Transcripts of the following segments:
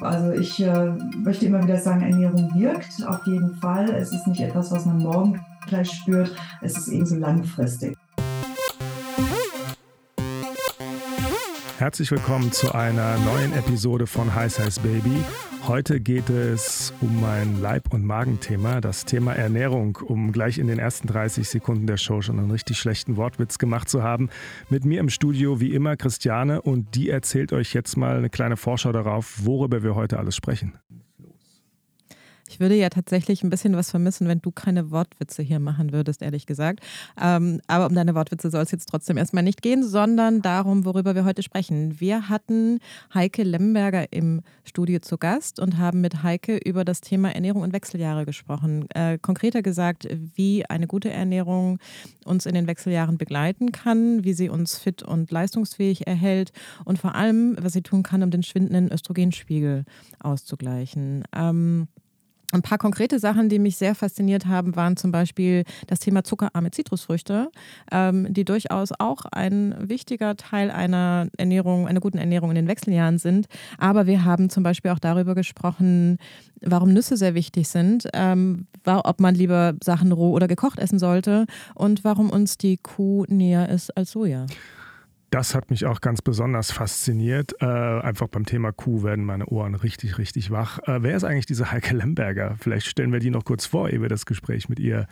also ich äh, möchte immer wieder sagen, Ernährung wirkt auf jeden Fall. Es ist nicht etwas, was man morgen gleich spürt. Es ist ebenso langfristig. Herzlich willkommen zu einer neuen Episode von Heiß Heiß Baby. Heute geht es um mein Leib- und Magenthema, das Thema Ernährung, um gleich in den ersten 30 Sekunden der Show schon einen richtig schlechten Wortwitz gemacht zu haben. Mit mir im Studio wie immer Christiane und die erzählt euch jetzt mal eine kleine Vorschau darauf, worüber wir heute alles sprechen. Ich würde ja tatsächlich ein bisschen was vermissen, wenn du keine Wortwitze hier machen würdest, ehrlich gesagt. Ähm, aber um deine Wortwitze soll es jetzt trotzdem erstmal nicht gehen, sondern darum, worüber wir heute sprechen. Wir hatten Heike Lemberger im Studio zu Gast und haben mit Heike über das Thema Ernährung und Wechseljahre gesprochen. Äh, konkreter gesagt, wie eine gute Ernährung uns in den Wechseljahren begleiten kann, wie sie uns fit und leistungsfähig erhält und vor allem, was sie tun kann, um den schwindenden Östrogenspiegel auszugleichen. Ähm, ein paar konkrete Sachen, die mich sehr fasziniert haben, waren zum Beispiel das Thema zuckerarme Zitrusfrüchte, ähm, die durchaus auch ein wichtiger Teil einer Ernährung, einer guten Ernährung in den Wechseljahren sind. Aber wir haben zum Beispiel auch darüber gesprochen, warum Nüsse sehr wichtig sind, ähm, ob man lieber Sachen roh oder gekocht essen sollte und warum uns die Kuh näher ist als Soja. Das hat mich auch ganz besonders fasziniert. Äh, einfach beim Thema Kuh werden meine Ohren richtig, richtig wach. Äh, wer ist eigentlich diese Heike Lemberger? Vielleicht stellen wir die noch kurz vor, ehe wir das Gespräch mit ihr,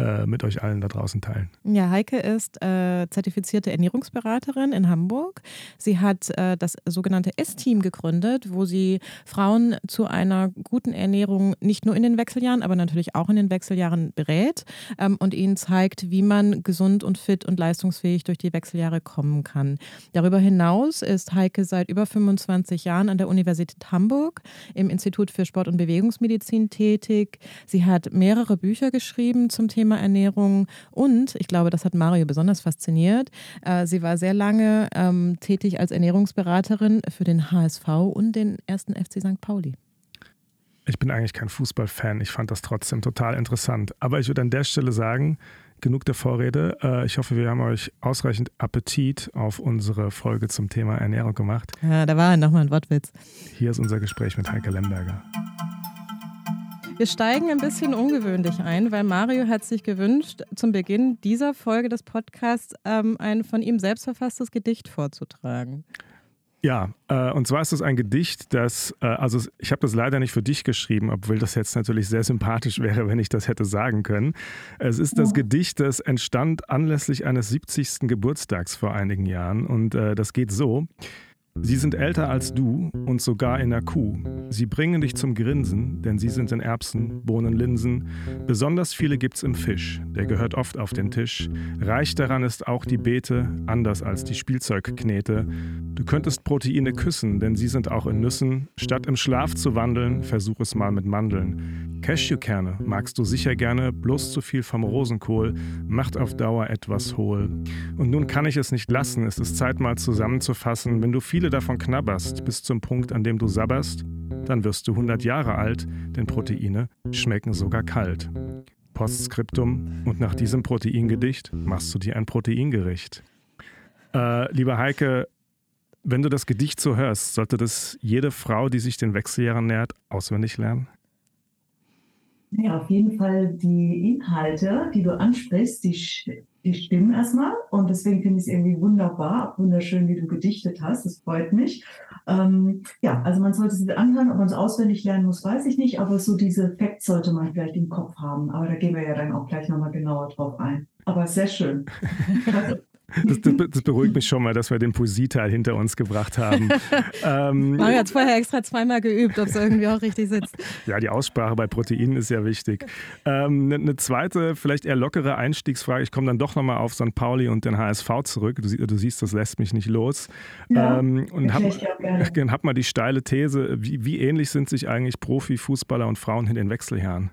äh, mit euch allen da draußen teilen. Ja, Heike ist äh, zertifizierte Ernährungsberaterin in Hamburg. Sie hat äh, das sogenannte S-Team gegründet, wo sie Frauen zu einer guten Ernährung nicht nur in den Wechseljahren, aber natürlich auch in den Wechseljahren berät ähm, und ihnen zeigt, wie man gesund und fit und leistungsfähig durch die Wechseljahre kommen kann kann. Darüber hinaus ist Heike seit über 25 Jahren an der Universität Hamburg im Institut für Sport- und Bewegungsmedizin tätig. Sie hat mehrere Bücher geschrieben zum Thema Ernährung und, ich glaube, das hat Mario besonders fasziniert, äh, sie war sehr lange ähm, tätig als Ernährungsberaterin für den HSV und den ersten FC St. Pauli. Ich bin eigentlich kein Fußballfan, ich fand das trotzdem total interessant. Aber ich würde an der Stelle sagen, genug der Vorrede. Äh, ich hoffe, wir haben euch ausreichend Appetit auf unsere Folge zum Thema Ernährung gemacht. Ja, da war nochmal ein Wortwitz. Hier ist unser Gespräch mit Heike Lemberger. Wir steigen ein bisschen ungewöhnlich ein, weil Mario hat sich gewünscht, zum Beginn dieser Folge des Podcasts ähm, ein von ihm selbst verfasstes Gedicht vorzutragen. Ja, äh, und zwar ist es ein Gedicht, das, äh, also ich habe das leider nicht für dich geschrieben, obwohl das jetzt natürlich sehr sympathisch wäre, wenn ich das hätte sagen können. Es ist das Gedicht, das entstand anlässlich eines 70. Geburtstags vor einigen Jahren und äh, das geht so. Sie sind älter als du und sogar in der Kuh. Sie bringen dich zum Grinsen, denn sie sind in Erbsen, Bohnen, Linsen. Besonders viele gibt's im Fisch, der gehört oft auf den Tisch. Reich daran ist auch die Beete, anders als die Spielzeugknete. Du könntest Proteine küssen, denn sie sind auch in Nüssen. Statt im Schlaf zu wandeln, versuch es mal mit Mandeln. Cashewkerne magst du sicher gerne, bloß zu viel vom Rosenkohl macht auf Dauer etwas hohl. Und nun kann ich es nicht lassen, es ist Zeit mal zusammenzufassen, wenn du viel viele davon knabberst bis zum Punkt, an dem du sabberst, dann wirst du 100 Jahre alt, denn Proteine schmecken sogar kalt. Postskriptum und nach diesem Proteingedicht machst du dir ein Proteingericht. Äh, liebe Heike, wenn du das Gedicht so hörst, sollte das jede Frau, die sich den Wechseljahren nähert, auswendig lernen? Ja, auf jeden Fall die Inhalte, die du ansprichst, die die stimmen erstmal und deswegen finde ich es irgendwie wunderbar, wunderschön, wie du gedichtet hast. Das freut mich. Ähm, ja, also man sollte sie anhören, ob man es auswendig lernen muss, weiß ich nicht, aber so diese Facts sollte man vielleicht im Kopf haben. Aber da gehen wir ja dann auch gleich nochmal genauer drauf ein. Aber sehr schön. Das, das, das, beruhigt mich schon mal, dass wir den Poesieteil hinter uns gebracht haben. ähm, Mario hat es vorher extra zweimal geübt, ob es irgendwie auch richtig sitzt. Ja, die Aussprache bei Proteinen ist ja wichtig. Ähm, eine, eine zweite, vielleicht eher lockere Einstiegsfrage. Ich komme dann doch nochmal auf St. Pauli und den HSV zurück. Du, du siehst, das lässt mich nicht los. Ja, ähm, und habe hab mal die steile These, wie, wie ähnlich sind sich eigentlich Profifußballer und Frauen in den Wechseljahren?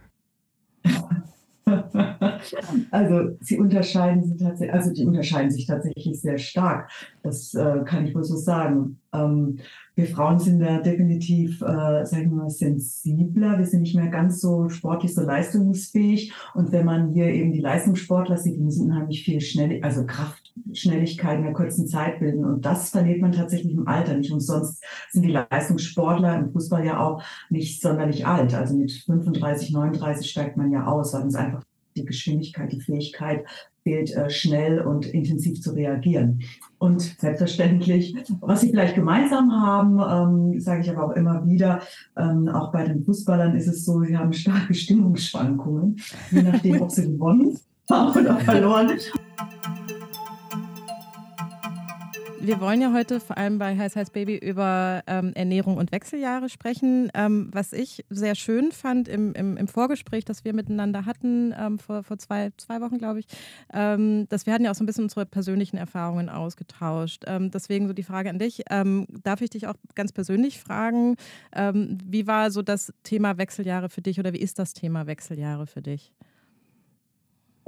Also sie unterscheiden sich tatsächlich, also die unterscheiden sich tatsächlich sehr stark. Das äh, kann ich wohl so sagen. Ähm, wir Frauen sind da definitiv, äh, sagen wir mal, sensibler. Wir sind nicht mehr ganz so sportlich, so leistungsfähig. Und wenn man hier eben die Leistungssportler sieht, die müssen unheimlich viel schnell, also Kraft, Schnelligkeit in der kurzen Zeit bilden. Und das verliert man tatsächlich im Alter nicht. Und sonst sind die Leistungssportler im Fußball ja auch nicht sonderlich alt. Also mit 35, 39 steigt man ja aus, weil es einfach die Geschwindigkeit, die Fähigkeit fehlt, äh, schnell und intensiv zu reagieren. Und selbstverständlich, was sie vielleicht gemeinsam haben, ähm, sage ich aber auch immer wieder, ähm, auch bei den Fußballern ist es so, sie haben starke Stimmungsschwankungen, je nachdem, ob sie gewonnen haben oder verloren. Wir wollen ja heute vor allem bei Heiß Heiß Baby über ähm, Ernährung und Wechseljahre sprechen. Ähm, was ich sehr schön fand im, im, im Vorgespräch, das wir miteinander hatten, ähm, vor, vor zwei, zwei Wochen, glaube ich, ähm, dass wir hatten ja auch so ein bisschen unsere persönlichen Erfahrungen ausgetauscht. Ähm, deswegen so die Frage an dich. Ähm, darf ich dich auch ganz persönlich fragen, wie war so das Thema Wechseljahre für dich oder wie ist das Thema Wechseljahre für dich?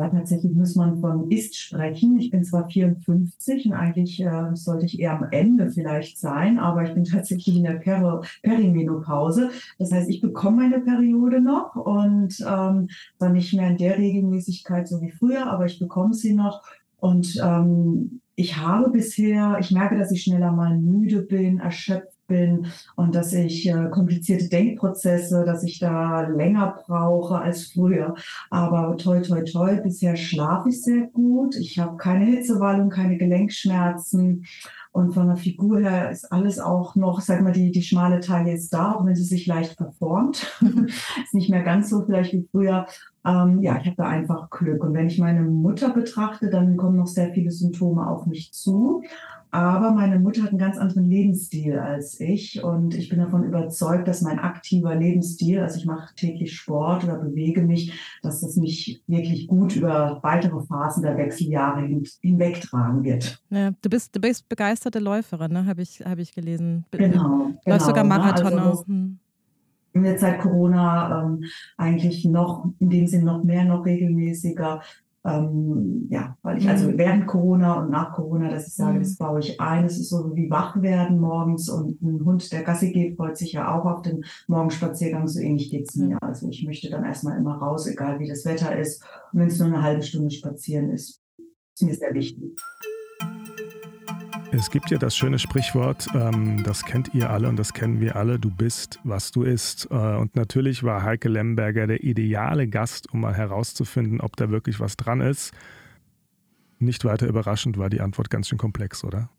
Weil tatsächlich muss man von Ist sprechen. Ich bin zwar 54 und eigentlich äh, sollte ich eher am Ende vielleicht sein, aber ich bin tatsächlich in der Peri Perimenopause. Das heißt, ich bekomme meine Periode noch und ähm, dann nicht mehr in der Regelmäßigkeit so wie früher, aber ich bekomme sie noch. Und ähm, ich habe bisher, ich merke, dass ich schneller mal müde bin, erschöpft bin und dass ich äh, komplizierte Denkprozesse, dass ich da länger brauche als früher. Aber toi, toi, toi, bisher schlafe ich sehr gut. Ich habe keine Hitzewallung, keine Gelenkschmerzen. Und von der Figur her ist alles auch noch, sag mal, die, die schmale Taille ist da, auch wenn sie sich leicht verformt. ist nicht mehr ganz so vielleicht wie früher. Ähm, ja, ich habe da einfach Glück. Und wenn ich meine Mutter betrachte, dann kommen noch sehr viele Symptome auf mich zu. Aber meine Mutter hat einen ganz anderen Lebensstil als ich und ich bin davon überzeugt, dass mein aktiver Lebensstil, also ich mache täglich Sport oder bewege mich, dass das mich wirklich gut über weitere Phasen der Wechseljahre hin, hinwegtragen wird. Ja, du bist, du bist begeisterte Läuferin, ne? habe ich, hab ich gelesen. Genau. Läufst genau, sogar Marathon ne? also, hm. In der Zeit Corona ähm, eigentlich noch, in dem Sinn noch mehr, noch regelmäßiger. Ähm, ja, weil ich also mhm. während Corona und nach Corona, dass ich sage, mhm. das baue ich ein. Es ist so wie wach werden morgens und ein Hund, der Gassi geht, freut sich ja auch auf den Morgenspaziergang. So ähnlich geht es mir. Also ich möchte dann erstmal immer raus, egal wie das Wetter ist. Und wenn es nur eine halbe Stunde spazieren ist, ist mir sehr wichtig. Es gibt ja das schöne Sprichwort, ähm, das kennt ihr alle und das kennen wir alle, du bist, was du isst. Äh, und natürlich war Heike Lemberger der ideale Gast, um mal herauszufinden, ob da wirklich was dran ist. Nicht weiter überraschend war die Antwort ganz schön komplex, oder?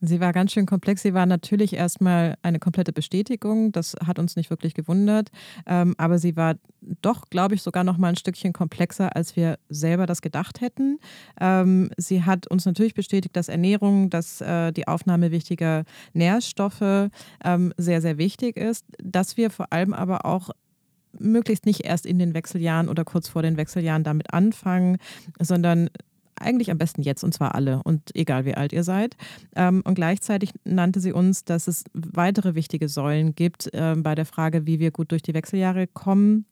Sie war ganz schön komplex. Sie war natürlich erstmal eine komplette Bestätigung. Das hat uns nicht wirklich gewundert. Ähm, aber sie war doch, glaube ich, sogar noch mal ein Stückchen komplexer, als wir selber das gedacht hätten. Ähm, sie hat uns natürlich bestätigt, dass Ernährung, dass äh, die Aufnahme wichtiger Nährstoffe ähm, sehr, sehr wichtig ist. Dass wir vor allem aber auch möglichst nicht erst in den Wechseljahren oder kurz vor den Wechseljahren damit anfangen, sondern eigentlich am besten jetzt und zwar alle und egal wie alt ihr seid. Ähm, und gleichzeitig nannte sie uns, dass es weitere wichtige Säulen gibt äh, bei der Frage, wie wir gut durch die Wechseljahre kommen.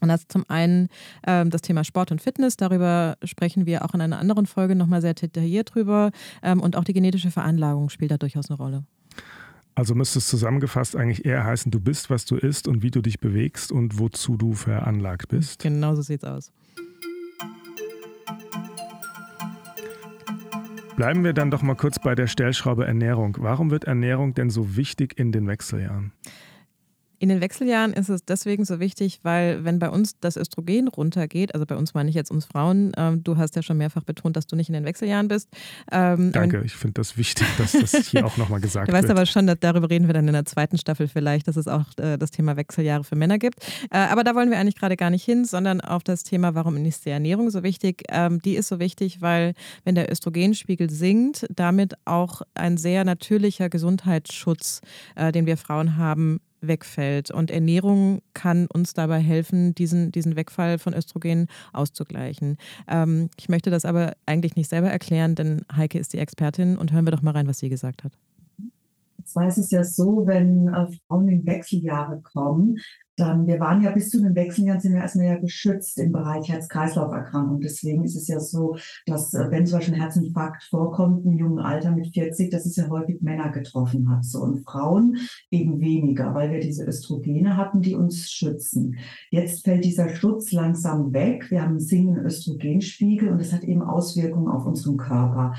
Und das ist zum einen ähm, das Thema Sport und Fitness. Darüber sprechen wir auch in einer anderen Folge nochmal sehr detailliert drüber. Ähm, und auch die genetische Veranlagung spielt da durchaus eine Rolle. Also müsste es zusammengefasst eigentlich eher heißen, du bist, was du isst und wie du dich bewegst und wozu du veranlagt bist. Genau so sieht es aus. Bleiben wir dann doch mal kurz bei der Stellschraube Ernährung. Warum wird Ernährung denn so wichtig in den Wechseljahren? In den Wechseljahren ist es deswegen so wichtig, weil wenn bei uns das Östrogen runtergeht, also bei uns meine ich jetzt uns Frauen, ähm, du hast ja schon mehrfach betont, dass du nicht in den Wechseljahren bist. Ähm, Danke, ich finde das wichtig, dass das hier auch nochmal gesagt wird. Du weißt aber schon, darüber reden wir dann in der zweiten Staffel vielleicht, dass es auch äh, das Thema Wechseljahre für Männer gibt. Äh, aber da wollen wir eigentlich gerade gar nicht hin, sondern auf das Thema, warum ist die Ernährung so wichtig? Ähm, die ist so wichtig, weil wenn der Östrogenspiegel sinkt, damit auch ein sehr natürlicher Gesundheitsschutz, äh, den wir Frauen haben, wegfällt. Und Ernährung kann uns dabei helfen, diesen, diesen Wegfall von Östrogen auszugleichen. Ähm, ich möchte das aber eigentlich nicht selber erklären, denn Heike ist die Expertin und hören wir doch mal rein, was sie gesagt hat. Zwar ist es ja so, wenn äh, Frauen in Wechseljahre kommen, dann, wir waren ja bis zu den Wechseljahren, sind wir erstmal ja geschützt im Bereich Herz-Kreislauf-Erkrankung. Deswegen ist es ja so, dass äh, wenn zum Beispiel ein Herzinfarkt vorkommt im jungen Alter mit 40, dass es ja häufig Männer getroffen hat. So, und Frauen eben weniger, weil wir diese Östrogene hatten, die uns schützen. Jetzt fällt dieser Schutz langsam weg. Wir haben einen sinkenden Östrogenspiegel und das hat eben Auswirkungen auf unseren Körper.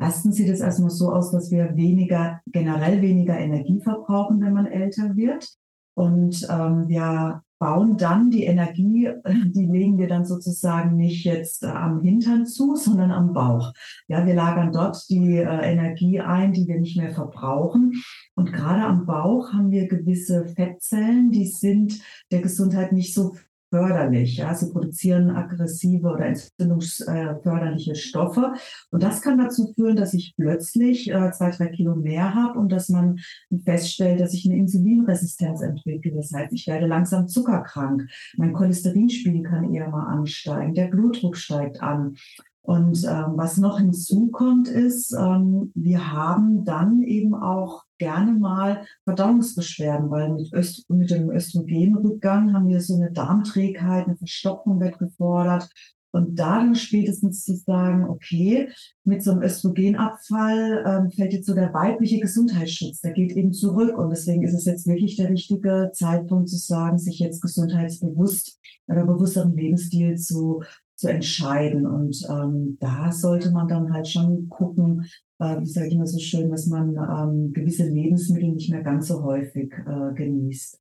Erstens sieht es erstmal so aus, dass wir weniger, generell weniger Energie verbrauchen, wenn man älter wird. Und ähm, wir bauen dann die Energie, die legen wir dann sozusagen nicht jetzt äh, am Hintern zu, sondern am Bauch. Ja, wir lagern dort die äh, Energie ein, die wir nicht mehr verbrauchen. Und gerade am Bauch haben wir gewisse Fettzellen, die sind der Gesundheit nicht so förderlich. Ja? Sie produzieren aggressive oder entzündungsförderliche Stoffe. Und das kann dazu führen, dass ich plötzlich äh, zwei, drei Kilo mehr habe und dass man feststellt, dass ich eine Insulinresistenz entwickle. Das heißt, ich werde langsam zuckerkrank. Mein Cholesterinspiegel kann eher mal ansteigen. Der Blutdruck steigt an. Und ähm, was noch hinzukommt, ist, ähm, wir haben dann eben auch gerne mal Verdauungsbeschwerden, weil mit, Öst mit dem Östrogenrückgang haben wir so eine Darmträgheit, eine Verstopfung wird gefordert. Und da dann spätestens zu sagen, okay, mit so einem Östrogenabfall ähm, fällt jetzt so der weibliche Gesundheitsschutz, der geht eben zurück. Und deswegen ist es jetzt wirklich der richtige Zeitpunkt zu sagen, sich jetzt gesundheitsbewusst oder bewussteren Lebensstil zu zu entscheiden. Und ähm, da sollte man dann halt schon gucken, äh, wie sage ich immer so schön, dass man ähm, gewisse Lebensmittel nicht mehr ganz so häufig äh, genießt.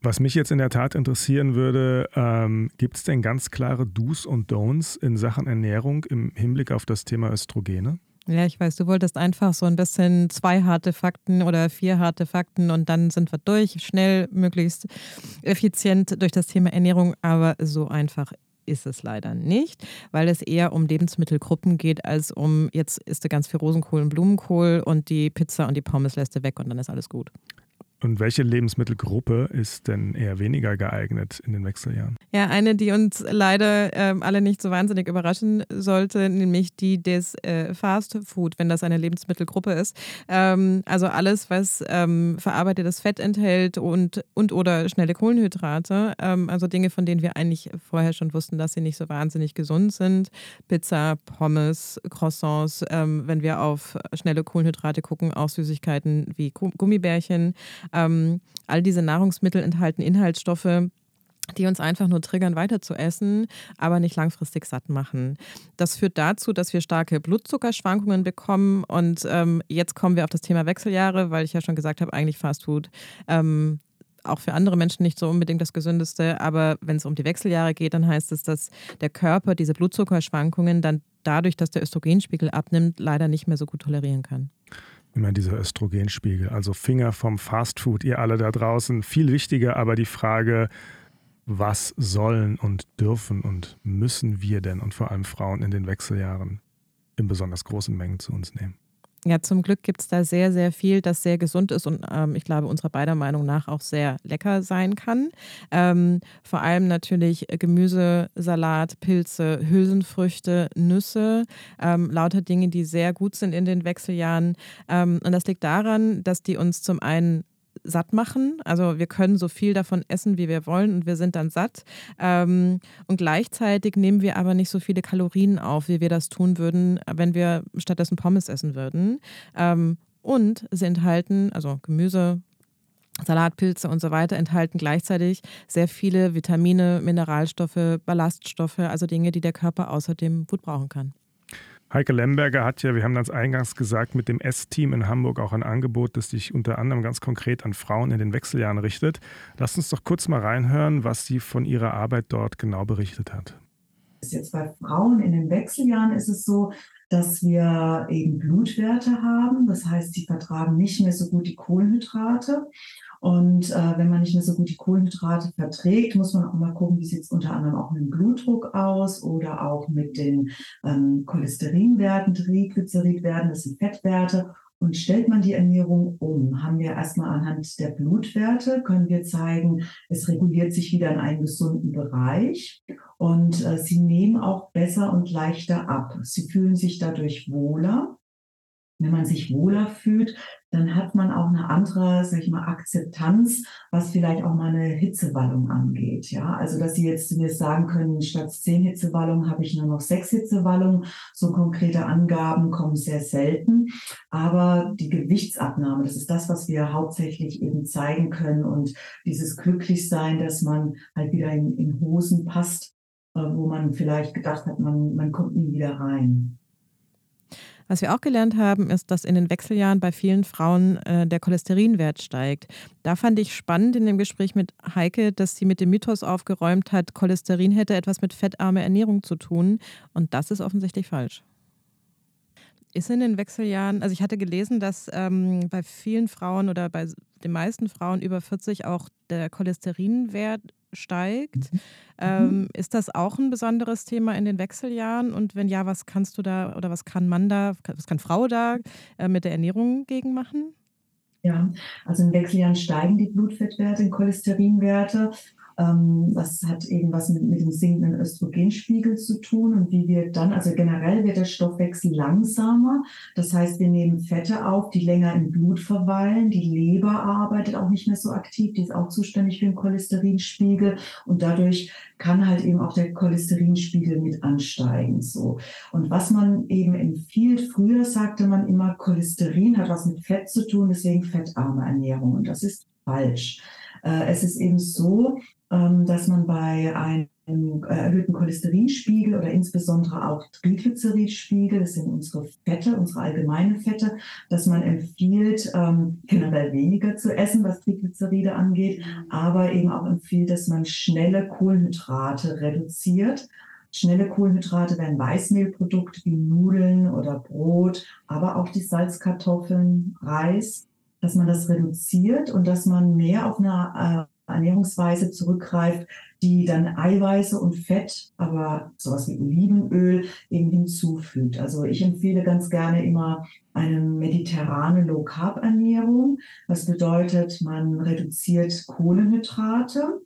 Was mich jetzt in der Tat interessieren würde, ähm, gibt es denn ganz klare Do's und Don'ts in Sachen Ernährung im Hinblick auf das Thema Östrogene? Ja, ich weiß, du wolltest einfach so ein bisschen zwei harte Fakten oder vier harte Fakten und dann sind wir durch, schnell, möglichst effizient durch das Thema Ernährung, aber so einfach ist es leider nicht, weil es eher um Lebensmittelgruppen geht, als um jetzt isst du ganz viel Rosenkohl und Blumenkohl und die Pizza und die Pommes lässt du weg und dann ist alles gut. Und welche Lebensmittelgruppe ist denn eher weniger geeignet in den Wechseljahren? Ja, eine, die uns leider ähm, alle nicht so wahnsinnig überraschen sollte, nämlich die des äh, Fast Food, wenn das eine Lebensmittelgruppe ist. Ähm, also alles, was ähm, verarbeitetes Fett enthält und, und oder schnelle Kohlenhydrate. Ähm, also Dinge, von denen wir eigentlich vorher schon wussten, dass sie nicht so wahnsinnig gesund sind. Pizza, Pommes, Croissants, ähm, wenn wir auf schnelle Kohlenhydrate gucken, auch Süßigkeiten wie Gummibärchen. Ähm, all diese Nahrungsmittel enthalten Inhaltsstoffe, die uns einfach nur triggern, weiter zu essen, aber nicht langfristig satt machen. Das führt dazu, dass wir starke Blutzuckerschwankungen bekommen. Und ähm, jetzt kommen wir auf das Thema Wechseljahre, weil ich ja schon gesagt habe, eigentlich Fastfood ähm, auch für andere Menschen nicht so unbedingt das Gesündeste. Aber wenn es um die Wechseljahre geht, dann heißt es, dass der Körper diese Blutzuckerschwankungen dann dadurch, dass der Östrogenspiegel abnimmt, leider nicht mehr so gut tolerieren kann immer dieser Östrogenspiegel. Also Finger vom Fastfood, ihr alle da draußen. Viel wichtiger aber die Frage, was sollen und dürfen und müssen wir denn und vor allem Frauen in den Wechseljahren in besonders großen Mengen zu uns nehmen? Ja, zum Glück gibt es da sehr, sehr viel, das sehr gesund ist und ähm, ich glaube, unserer beider Meinung nach auch sehr lecker sein kann. Ähm, vor allem natürlich Gemüse, Salat, Pilze, Hülsenfrüchte, Nüsse, ähm, lauter Dinge, die sehr gut sind in den Wechseljahren. Ähm, und das liegt daran, dass die uns zum einen satt machen. Also wir können so viel davon essen, wie wir wollen und wir sind dann satt. Ähm, und gleichzeitig nehmen wir aber nicht so viele Kalorien auf, wie wir das tun würden, wenn wir stattdessen Pommes essen würden. Ähm, und sie enthalten, also Gemüse, Salatpilze und so weiter enthalten gleichzeitig sehr viele Vitamine, Mineralstoffe, Ballaststoffe, also Dinge, die der Körper außerdem gut brauchen kann. Heike Lemberger hat ja, wir haben das eingangs gesagt, mit dem S-Team in Hamburg auch ein Angebot, das sich unter anderem ganz konkret an Frauen in den Wechseljahren richtet. Lass uns doch kurz mal reinhören, was sie von ihrer Arbeit dort genau berichtet hat. Jetzt bei Frauen in den Wechseljahren ist es so, dass wir eben Blutwerte haben. Das heißt, sie vertragen nicht mehr so gut die Kohlenhydrate. Und äh, wenn man nicht mehr so gut die Kohlenhydrate verträgt, muss man auch mal gucken, wie sieht es unter anderem auch mit dem Blutdruck aus oder auch mit den ähm, Cholesterinwerten, Triglyceridwerten, das sind Fettwerte. Und stellt man die Ernährung um, haben wir erstmal anhand der Blutwerte, können wir zeigen, es reguliert sich wieder in einen gesunden Bereich und äh, sie nehmen auch besser und leichter ab. Sie fühlen sich dadurch wohler wenn man sich wohler fühlt, dann hat man auch eine andere, sag ich mal, Akzeptanz, was vielleicht auch mal eine Hitzewallung angeht. Ja, also dass Sie jetzt mir sagen können, statt zehn Hitzewallungen habe ich nur noch sechs Hitzewallungen. So konkrete Angaben kommen sehr selten. Aber die Gewichtsabnahme, das ist das, was wir hauptsächlich eben zeigen können und dieses Glücklichsein, dass man halt wieder in, in Hosen passt, äh, wo man vielleicht gedacht hat, man, man kommt nie wieder rein. Was wir auch gelernt haben, ist, dass in den Wechseljahren bei vielen Frauen äh, der Cholesterinwert steigt. Da fand ich spannend in dem Gespräch mit Heike, dass sie mit dem Mythos aufgeräumt hat, Cholesterin hätte etwas mit fettarmer Ernährung zu tun. Und das ist offensichtlich falsch. Ist in den Wechseljahren, also ich hatte gelesen, dass ähm, bei vielen Frauen oder bei den meisten Frauen über 40 auch der Cholesterinwert steigt. Mhm. Ähm, ist das auch ein besonderes Thema in den Wechseljahren? Und wenn ja, was kannst du da oder was kann man da, was kann Frau da äh, mit der Ernährung gegen machen? Ja, also in Wechseljahren steigen die Blutfettwerte, die Cholesterinwerte. Ähm, das hat eben was mit, mit dem sinkenden Östrogenspiegel zu tun und wie wir dann, also generell wird der Stoffwechsel langsamer. Das heißt, wir nehmen Fette auf, die länger im Blut verweilen. Die Leber arbeitet auch nicht mehr so aktiv, die ist auch zuständig für den Cholesterinspiegel und dadurch kann halt eben auch der Cholesterinspiegel mit ansteigen. So. Und was man eben empfiehlt, früher sagte man immer, Cholesterin hat was mit Fett zu tun, deswegen fettarme Ernährung. Und das ist falsch. Äh, es ist eben so, dass man bei einem äh, erhöhten Cholesterinspiegel oder insbesondere auch Triglyceridspiegel, das sind unsere Fette, unsere allgemeinen Fette, dass man empfiehlt, ähm, generell weniger zu essen, was Triglyceride angeht, aber eben auch empfiehlt, dass man schnelle Kohlenhydrate reduziert. Schnelle Kohlenhydrate wären Weißmehlprodukte wie Nudeln oder Brot, aber auch die Salzkartoffeln, Reis, dass man das reduziert und dass man mehr auf eine äh, Ernährungsweise zurückgreift, die dann Eiweiße und Fett, aber sowas wie Olivenöl eben hinzufügt. Also ich empfehle ganz gerne immer eine mediterrane Low-Carb-Ernährung. Das bedeutet, man reduziert Kohlenhydrate,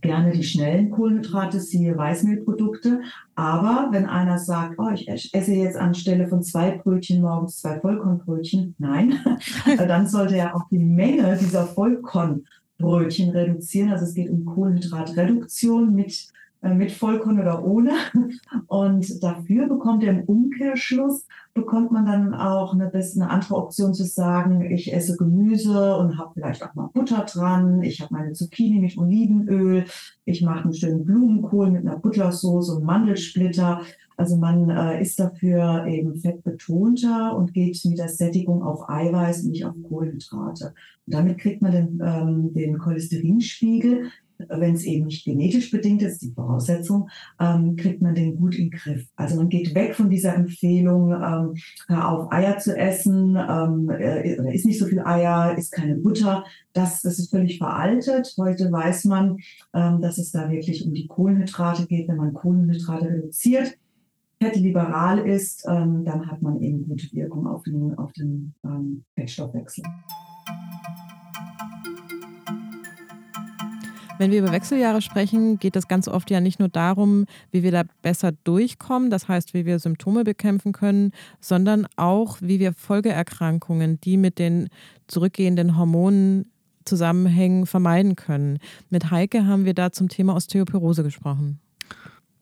gerne die schnellen Kohlenhydrate, siehe Weißmehlprodukte. Aber wenn einer sagt, oh, ich esse jetzt anstelle von zwei Brötchen morgens zwei Vollkornbrötchen, nein, dann sollte er auch die Menge dieser Vollkorn Brötchen reduzieren. Also es geht um Kohlenhydratreduktion mit, mit Vollkorn oder ohne. Und dafür bekommt er im Umkehrschluss, bekommt man dann auch eine, eine andere Option zu sagen, ich esse Gemüse und habe vielleicht auch mal Butter dran, ich habe meine Zucchini mit Olivenöl, ich mache einen schönen Blumenkohl mit einer Buttersauce und Mandelsplitter. Also man äh, ist dafür eben fettbetonter und geht mit der Sättigung auf Eiweiß, nicht auf Kohlenhydrate. Und damit kriegt man den, ähm, den Cholesterinspiegel, wenn es eben nicht genetisch bedingt ist, die Voraussetzung, ähm, kriegt man den gut in den Griff. Also man geht weg von dieser Empfehlung, ähm, auf Eier zu essen, ähm, äh, ist nicht so viel Eier, ist keine Butter. Das, das ist völlig veraltet. Heute weiß man, ähm, dass es da wirklich um die Kohlenhydrate geht. Wenn man Kohlenhydrate reduziert, fettliberal ist, ähm, dann hat man eben gute Wirkung auf den, auf den ähm, Fettstoffwechsel. Wenn wir über Wechseljahre sprechen, geht es ganz oft ja nicht nur darum, wie wir da besser durchkommen, das heißt, wie wir Symptome bekämpfen können, sondern auch, wie wir Folgeerkrankungen, die mit den zurückgehenden Hormonen zusammenhängen, vermeiden können. Mit Heike haben wir da zum Thema Osteoporose gesprochen.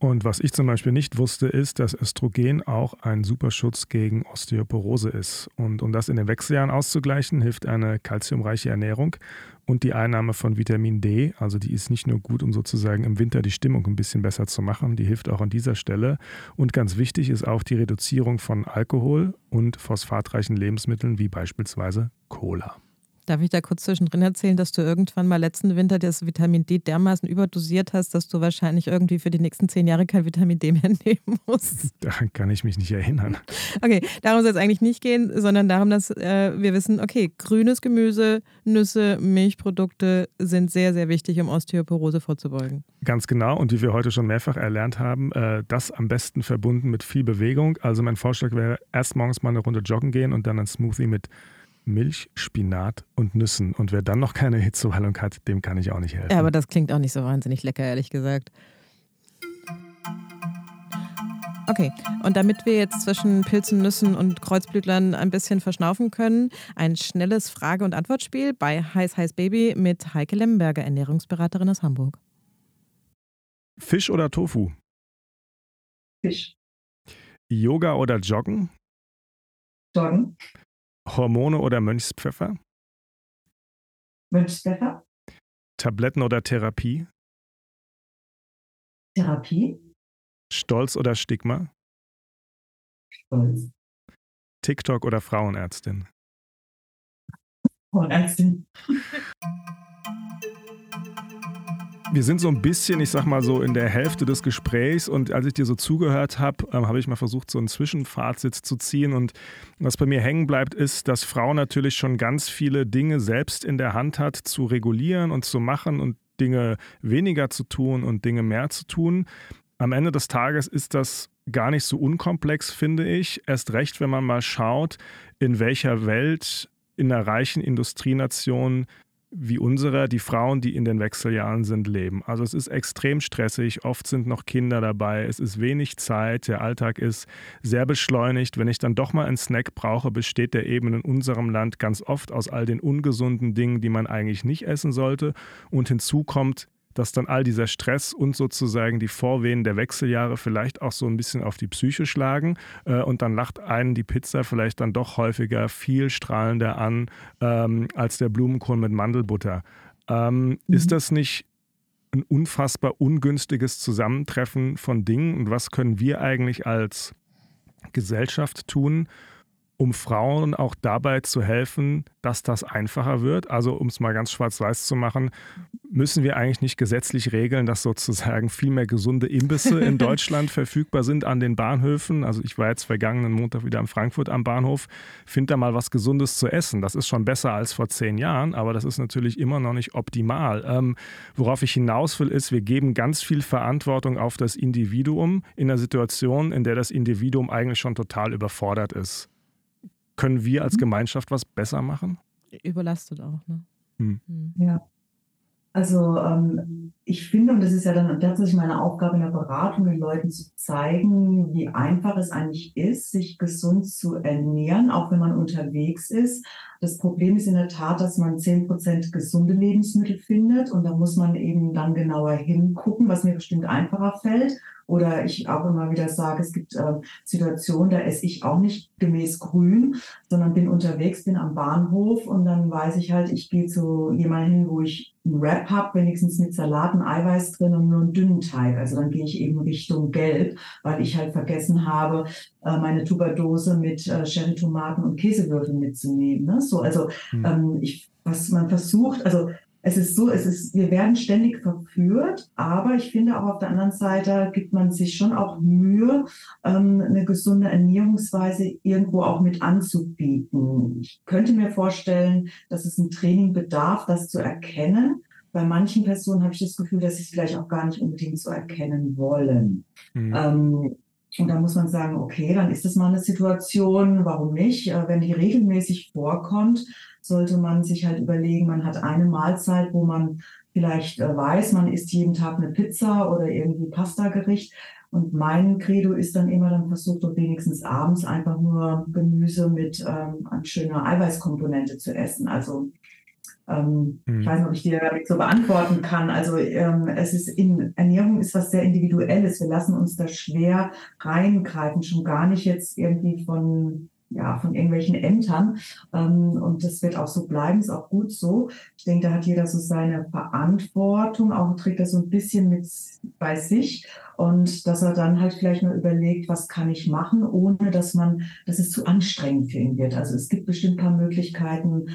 Und was ich zum Beispiel nicht wusste, ist, dass Östrogen auch ein Superschutz gegen Osteoporose ist. Und um das in den Wechseljahren auszugleichen, hilft eine kalziumreiche Ernährung und die Einnahme von Vitamin D. Also die ist nicht nur gut, um sozusagen im Winter die Stimmung ein bisschen besser zu machen, die hilft auch an dieser Stelle. Und ganz wichtig ist auch die Reduzierung von Alkohol und phosphatreichen Lebensmitteln wie beispielsweise Cola. Darf ich da kurz zwischendrin erzählen, dass du irgendwann mal letzten Winter das Vitamin D dermaßen überdosiert hast, dass du wahrscheinlich irgendwie für die nächsten zehn Jahre kein Vitamin D mehr nehmen musst? Daran kann ich mich nicht erinnern. Okay, darum soll es eigentlich nicht gehen, sondern darum, dass äh, wir wissen, okay, grünes Gemüse, Nüsse, Milchprodukte sind sehr, sehr wichtig, um Osteoporose vorzubeugen. Ganz genau. Und wie wir heute schon mehrfach erlernt haben, äh, das am besten verbunden mit viel Bewegung. Also mein Vorschlag wäre, erst morgens mal eine Runde joggen gehen und dann ein Smoothie mit Milch, Spinat und Nüssen. Und wer dann noch keine Hitzewallung hat, dem kann ich auch nicht helfen. Ja, aber das klingt auch nicht so wahnsinnig lecker, ehrlich gesagt. Okay, und damit wir jetzt zwischen Pilzen, Nüssen und Kreuzblütlern ein bisschen verschnaufen können, ein schnelles Frage- und Antwortspiel bei Heiß Heiß Baby mit Heike Lemberger, Ernährungsberaterin aus Hamburg. Fisch oder Tofu? Fisch. Yoga oder Joggen? Joggen. Hormone oder Mönchspfeffer? Mönchspfeffer. Tabletten oder Therapie? Therapie. Stolz oder Stigma? Stolz. TikTok oder Frauenärztin? Frauenärztin. Wir sind so ein bisschen, ich sag mal so, in der Hälfte des Gesprächs und als ich dir so zugehört habe, ähm, habe ich mal versucht, so ein Zwischenfazit zu ziehen. Und was bei mir hängen bleibt, ist, dass Frau natürlich schon ganz viele Dinge selbst in der Hand hat, zu regulieren und zu machen und Dinge weniger zu tun und Dinge mehr zu tun. Am Ende des Tages ist das gar nicht so unkomplex, finde ich. Erst recht, wenn man mal schaut, in welcher Welt in einer reichen Industrienation wie unserer die Frauen, die in den Wechseljahren sind, leben. Also es ist extrem stressig, oft sind noch Kinder dabei, es ist wenig Zeit, der Alltag ist sehr beschleunigt. Wenn ich dann doch mal einen Snack brauche, besteht der eben in unserem Land ganz oft aus all den ungesunden Dingen, die man eigentlich nicht essen sollte. Und hinzu kommt dass dann all dieser Stress und sozusagen die Vorwehen der Wechseljahre vielleicht auch so ein bisschen auf die Psyche schlagen äh, und dann lacht einen die Pizza vielleicht dann doch häufiger viel strahlender an ähm, als der Blumenkohl mit Mandelbutter. Ähm, mhm. Ist das nicht ein unfassbar ungünstiges Zusammentreffen von Dingen und was können wir eigentlich als Gesellschaft tun, um Frauen auch dabei zu helfen, dass das einfacher wird. Also um es mal ganz schwarz-weiß zu machen, müssen wir eigentlich nicht gesetzlich regeln, dass sozusagen viel mehr gesunde Imbisse in Deutschland verfügbar sind an den Bahnhöfen. Also ich war jetzt vergangenen Montag wieder in Frankfurt am Bahnhof, finde da mal was Gesundes zu essen. Das ist schon besser als vor zehn Jahren, aber das ist natürlich immer noch nicht optimal. Ähm, worauf ich hinaus will, ist, wir geben ganz viel Verantwortung auf das Individuum in einer Situation, in der das Individuum eigentlich schon total überfordert ist. Können wir als mhm. Gemeinschaft was besser machen? Überlastet auch, ne? Hm. hm. Ja. Also ähm, ich finde, und das ist ja dann tatsächlich meine Aufgabe in der Beratung, den Leuten zu zeigen, wie einfach es eigentlich ist, sich gesund zu ernähren, auch wenn man unterwegs ist. Das Problem ist in der Tat, dass man zehn Prozent gesunde Lebensmittel findet und da muss man eben dann genauer hingucken, was mir bestimmt einfacher fällt. Oder ich auch immer wieder sage, es gibt äh, Situationen, da esse ich auch nicht gemäß grün, sondern bin unterwegs, bin am Bahnhof und dann weiß ich halt, ich gehe zu jemandem hin, wo ich einen Wrap habe, wenigstens mit Salaten, Eiweiß drin und nur einen dünnen Teig. Also dann gehe ich eben Richtung Gelb, weil ich halt vergessen habe, äh, meine Tuberdose mit äh, Cherry-Tomaten und Käsewürfeln mitzunehmen. Ne? So, also hm. ähm, ich, was man versucht, also es ist so, es ist, wir werden ständig verführt, aber ich finde auch auf der anderen Seite gibt man sich schon auch Mühe, ähm, eine gesunde Ernährungsweise irgendwo auch mit anzubieten. Ich könnte mir vorstellen, dass es ein Training bedarf, das zu erkennen. Bei manchen Personen habe ich das Gefühl, dass sie es vielleicht auch gar nicht unbedingt so erkennen wollen. Mhm. Ähm, und da muss man sagen, okay, dann ist das mal eine Situation, warum nicht? Äh, wenn die regelmäßig vorkommt, sollte man sich halt überlegen, man hat eine Mahlzeit, wo man vielleicht äh, weiß, man isst jeden Tag eine Pizza oder irgendwie Pasta-Gericht. Und mein Credo ist dann immer, dann versucht doch wenigstens abends einfach nur Gemüse mit ähm, eine schöner Eiweißkomponente zu essen. Also ähm, hm. Ich weiß nicht, ob ich dir damit so beantworten kann. Also ähm, es ist in Ernährung ist was sehr Individuelles. Wir lassen uns da schwer reingreifen, schon gar nicht jetzt irgendwie von ja, von irgendwelchen Ämtern. Ähm, und das wird auch so bleiben, ist auch gut so. Ich denke, da hat jeder so seine Verantwortung, auch trägt er so ein bisschen mit bei sich und dass er dann halt vielleicht nur überlegt, was kann ich machen, ohne dass man, dass es zu anstrengend für ihn wird. Also es gibt bestimmt ein paar Möglichkeiten,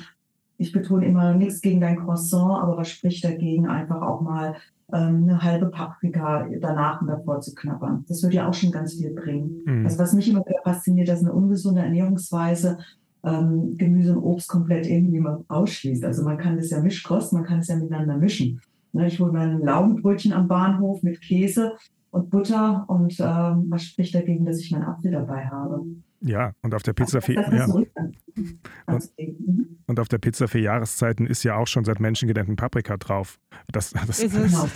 ich betone immer nichts gegen dein Croissant, aber was spricht dagegen, einfach auch mal ähm, eine halbe Paprika danach und davor zu knabbern. Das würde ja auch schon ganz viel bringen. Mhm. Also was mich immer wieder fasziniert, dass eine ungesunde Ernährungsweise ähm, Gemüse und Obst komplett irgendwie mal ausschließt. Also man kann das ja Mischkost, man kann es ja miteinander mischen. Ne, ich hole mein Laugenbrötchen am Bahnhof mit Käse und Butter und ähm, was spricht dagegen, dass ich meinen Apfel dabei habe? Ja, und auf der Pizza für, ja. und, und, auf der Pizza für Jahreszeiten ist ja auch schon seit Menschengedenken Paprika drauf. Das, das, das,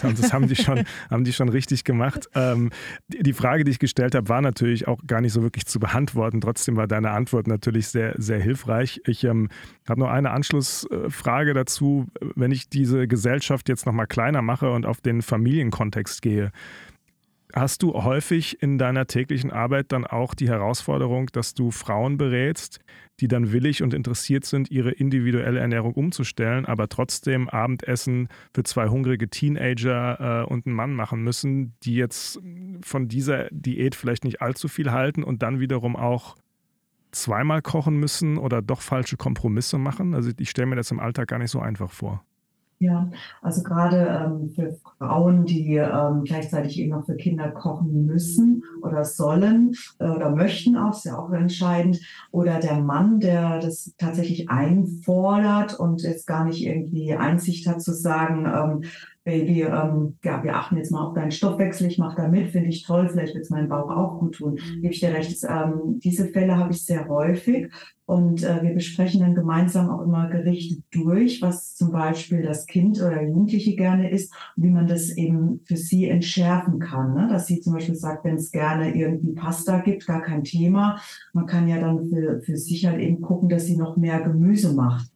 das, haben, die schon, haben die schon richtig gemacht. Ähm, die Frage, die ich gestellt habe, war natürlich auch gar nicht so wirklich zu beantworten. Trotzdem war deine Antwort natürlich sehr, sehr hilfreich. Ich ähm, habe noch eine Anschlussfrage dazu. Wenn ich diese Gesellschaft jetzt nochmal kleiner mache und auf den Familienkontext gehe, Hast du häufig in deiner täglichen Arbeit dann auch die Herausforderung, dass du Frauen berätst, die dann willig und interessiert sind, ihre individuelle Ernährung umzustellen, aber trotzdem Abendessen für zwei hungrige Teenager äh, und einen Mann machen müssen, die jetzt von dieser Diät vielleicht nicht allzu viel halten und dann wiederum auch zweimal kochen müssen oder doch falsche Kompromisse machen? Also ich stelle mir das im Alltag gar nicht so einfach vor. Ja, also gerade ähm, für Frauen, die ähm, gleichzeitig eben noch für Kinder kochen müssen oder sollen äh, oder möchten auch, ist ja auch entscheidend. Oder der Mann, der das tatsächlich einfordert und jetzt gar nicht irgendwie Einsicht hat zu sagen, ähm, Baby, ähm, ja, wir achten jetzt mal auf deinen Stoffwechsel, ich mache da mit, finde ich toll, vielleicht wird es meinem Bauch auch gut tun. Gebe ich dir recht. Ähm, diese Fälle habe ich sehr häufig und äh, wir besprechen dann gemeinsam auch immer Gerichte durch, was zum Beispiel das Kind oder Jugendliche gerne isst wie man das eben für sie entschärfen kann. Ne? Dass sie zum Beispiel sagt, wenn es gerne irgendwie Pasta gibt, gar kein Thema. Man kann ja dann für, für sich halt eben gucken, dass sie noch mehr Gemüse macht.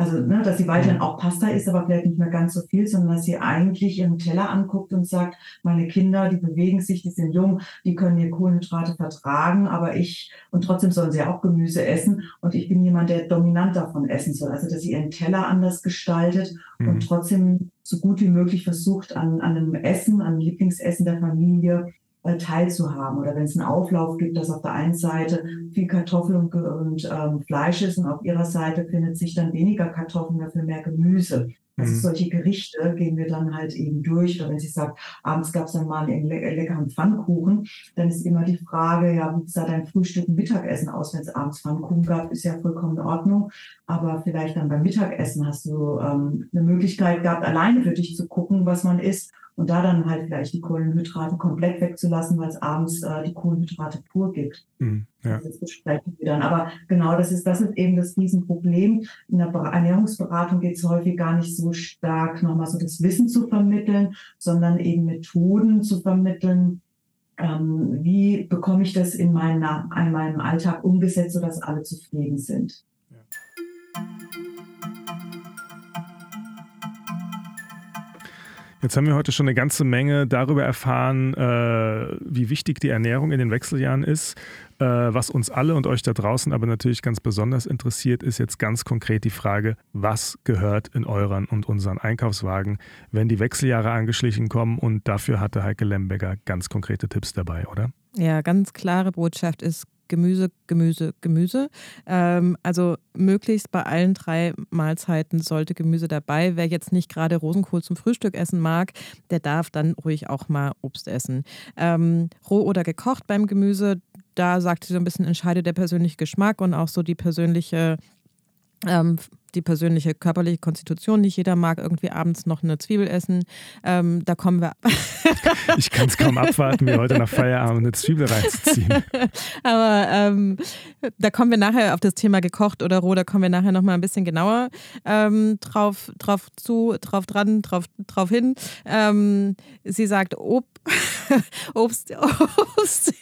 Also, ne, dass sie weiterhin auch Pasta isst, aber vielleicht nicht mehr ganz so viel, sondern dass sie eigentlich ihren Teller anguckt und sagt, meine Kinder, die bewegen sich, die sind jung, die können ihr Kohlenhydrate vertragen, aber ich, und trotzdem sollen sie auch Gemüse essen. Und ich bin jemand, der dominant davon essen soll. Also, dass sie ihren Teller anders gestaltet mhm. und trotzdem so gut wie möglich versucht, an, an einem Essen, an einem Lieblingsessen der Familie äh, teilzuhaben. Oder wenn es einen Auflauf gibt, dass auf der einen Seite viel Kartoffel und, und ähm, Fleisch ist und auf ihrer Seite findet sich dann weniger Kartoffeln, dafür mehr Gemüse. Also mhm. solche Gerichte gehen wir dann halt eben durch. Oder wenn sie sagt, abends gab es dann mal einen le leckeren Pfannkuchen, dann ist immer die Frage, ja, wie sah dein Frühstück und Mittagessen aus? Wenn es abends Pfannkuchen gab, ist ja vollkommen in Ordnung. Aber vielleicht dann beim Mittagessen hast du ähm, eine Möglichkeit gehabt, alleine für dich zu gucken, was man isst und da dann halt vielleicht die Kohlenhydrate komplett wegzulassen, weil es abends äh, die Kohlenhydrate pur gibt. Mhm, ja. Das besprechen wir dann. Aber genau, das ist, das ist eben das Riesenproblem. In der Ernährungsberatung geht es häufig gar nicht so stark, nochmal so das Wissen zu vermitteln, sondern eben Methoden zu vermitteln, ähm, wie bekomme ich das in, meiner, in meinem Alltag umgesetzt, sodass alle zufrieden sind. Jetzt haben wir heute schon eine ganze Menge darüber erfahren, äh, wie wichtig die Ernährung in den Wechseljahren ist. Äh, was uns alle und euch da draußen aber natürlich ganz besonders interessiert, ist jetzt ganz konkret die Frage, was gehört in euren und unseren Einkaufswagen, wenn die Wechseljahre angeschlichen kommen? Und dafür hatte Heike Lembecker ganz konkrete Tipps dabei, oder? Ja, ganz klare Botschaft ist Gemüse, Gemüse, Gemüse. Ähm, also möglichst bei allen drei Mahlzeiten sollte Gemüse dabei. Wer jetzt nicht gerade Rosenkohl zum Frühstück essen mag, der darf dann ruhig auch mal Obst essen. Ähm, roh oder gekocht beim Gemüse, da sagt sie so ein bisschen, entscheidet der persönliche Geschmack und auch so die persönliche ähm, die persönliche körperliche Konstitution. Nicht jeder mag irgendwie abends noch eine Zwiebel essen. Ähm, da kommen wir. ich kann es kaum abwarten, mir heute nach Feierabend eine Zwiebel reinzuziehen. Aber ähm, da kommen wir nachher auf das Thema gekocht oder roh, da kommen wir nachher nochmal ein bisschen genauer ähm, drauf, drauf zu, drauf dran, drauf, drauf hin. Ähm, sie sagt, Ob Obst, Obst,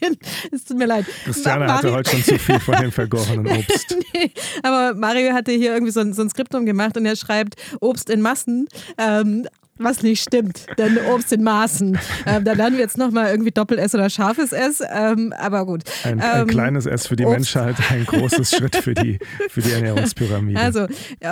es tut mir leid. Christiane hatte heute schon zu viel von dem vergorenen Obst. nee, aber Mario hatte hier irgendwie so ein so ein Skriptum gemacht und er schreibt Obst in Massen. Ähm, was nicht stimmt, denn Obst in Maßen. Ähm, da lernen wir jetzt nochmal irgendwie Doppel-S oder scharfes S, ähm, aber gut. Ein, ein ähm, kleines S für die Obst. Menschheit, ein großes Schritt für die, für die Ernährungspyramide. Also,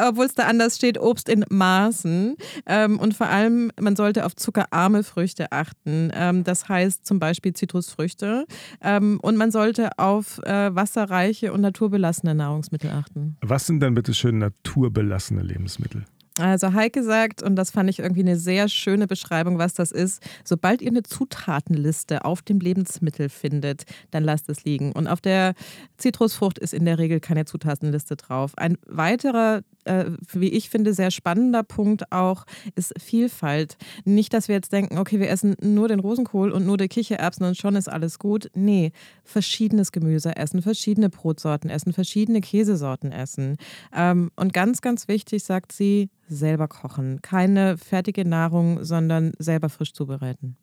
obwohl es da anders steht, Obst in Maßen ähm, und vor allem, man sollte auf zuckerarme Früchte achten. Ähm, das heißt zum Beispiel Zitrusfrüchte ähm, und man sollte auf äh, wasserreiche und naturbelassene Nahrungsmittel achten. Was sind denn bitte schön naturbelassene Lebensmittel? Also Heike sagt, und das fand ich irgendwie eine sehr schöne Beschreibung, was das ist, sobald ihr eine Zutatenliste auf dem Lebensmittel findet, dann lasst es liegen. Und auf der Zitrusfrucht ist in der Regel keine Zutatenliste drauf. Ein weiterer äh, wie ich finde, sehr spannender Punkt auch ist Vielfalt. Nicht, dass wir jetzt denken, okay, wir essen nur den Rosenkohl und nur die Kichererbsen und schon ist alles gut. Nee, verschiedenes Gemüse essen, verschiedene Brotsorten essen, verschiedene Käsesorten essen. Ähm, und ganz, ganz wichtig, sagt sie, selber kochen. Keine fertige Nahrung, sondern selber frisch zubereiten.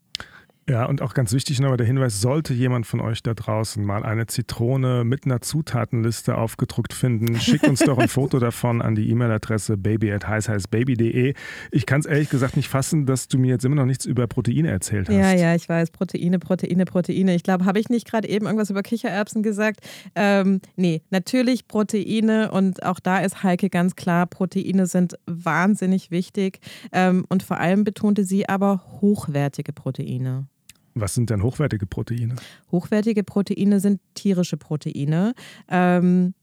Ja, und auch ganz wichtig nochmal der Hinweis, sollte jemand von euch da draußen mal eine Zitrone mit einer Zutatenliste aufgedruckt finden, schickt uns doch ein Foto davon an die E-Mail-Adresse baby at heißheißbaby.de. Ich kann es ehrlich gesagt nicht fassen, dass du mir jetzt immer noch nichts über Proteine erzählt hast. Ja, ja, ich weiß, Proteine, Proteine, Proteine. Ich glaube, habe ich nicht gerade eben irgendwas über Kichererbsen gesagt? Ähm, nee, natürlich Proteine und auch da ist Heike ganz klar, Proteine sind wahnsinnig wichtig ähm, und vor allem betonte sie aber hochwertige Proteine. Was sind denn hochwertige Proteine? Hochwertige Proteine sind tierische Proteine, ähm,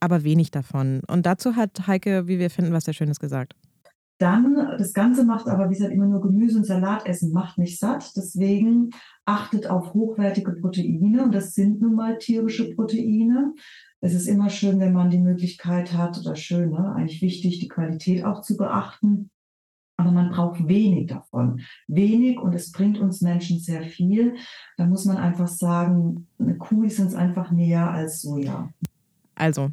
aber wenig davon. Und dazu hat Heike, wie wir finden, was sehr Schönes gesagt. Dann, das Ganze macht aber, wie gesagt, immer nur Gemüse und Salat essen, macht nicht satt. Deswegen achtet auf hochwertige Proteine und das sind nun mal tierische Proteine. Es ist immer schön, wenn man die Möglichkeit hat, oder schön, ne? eigentlich wichtig, die Qualität auch zu beachten. Aber man braucht wenig davon. Wenig und es bringt uns Menschen sehr viel. Da muss man einfach sagen, eine Kuh ist uns einfach näher als Soja. Also,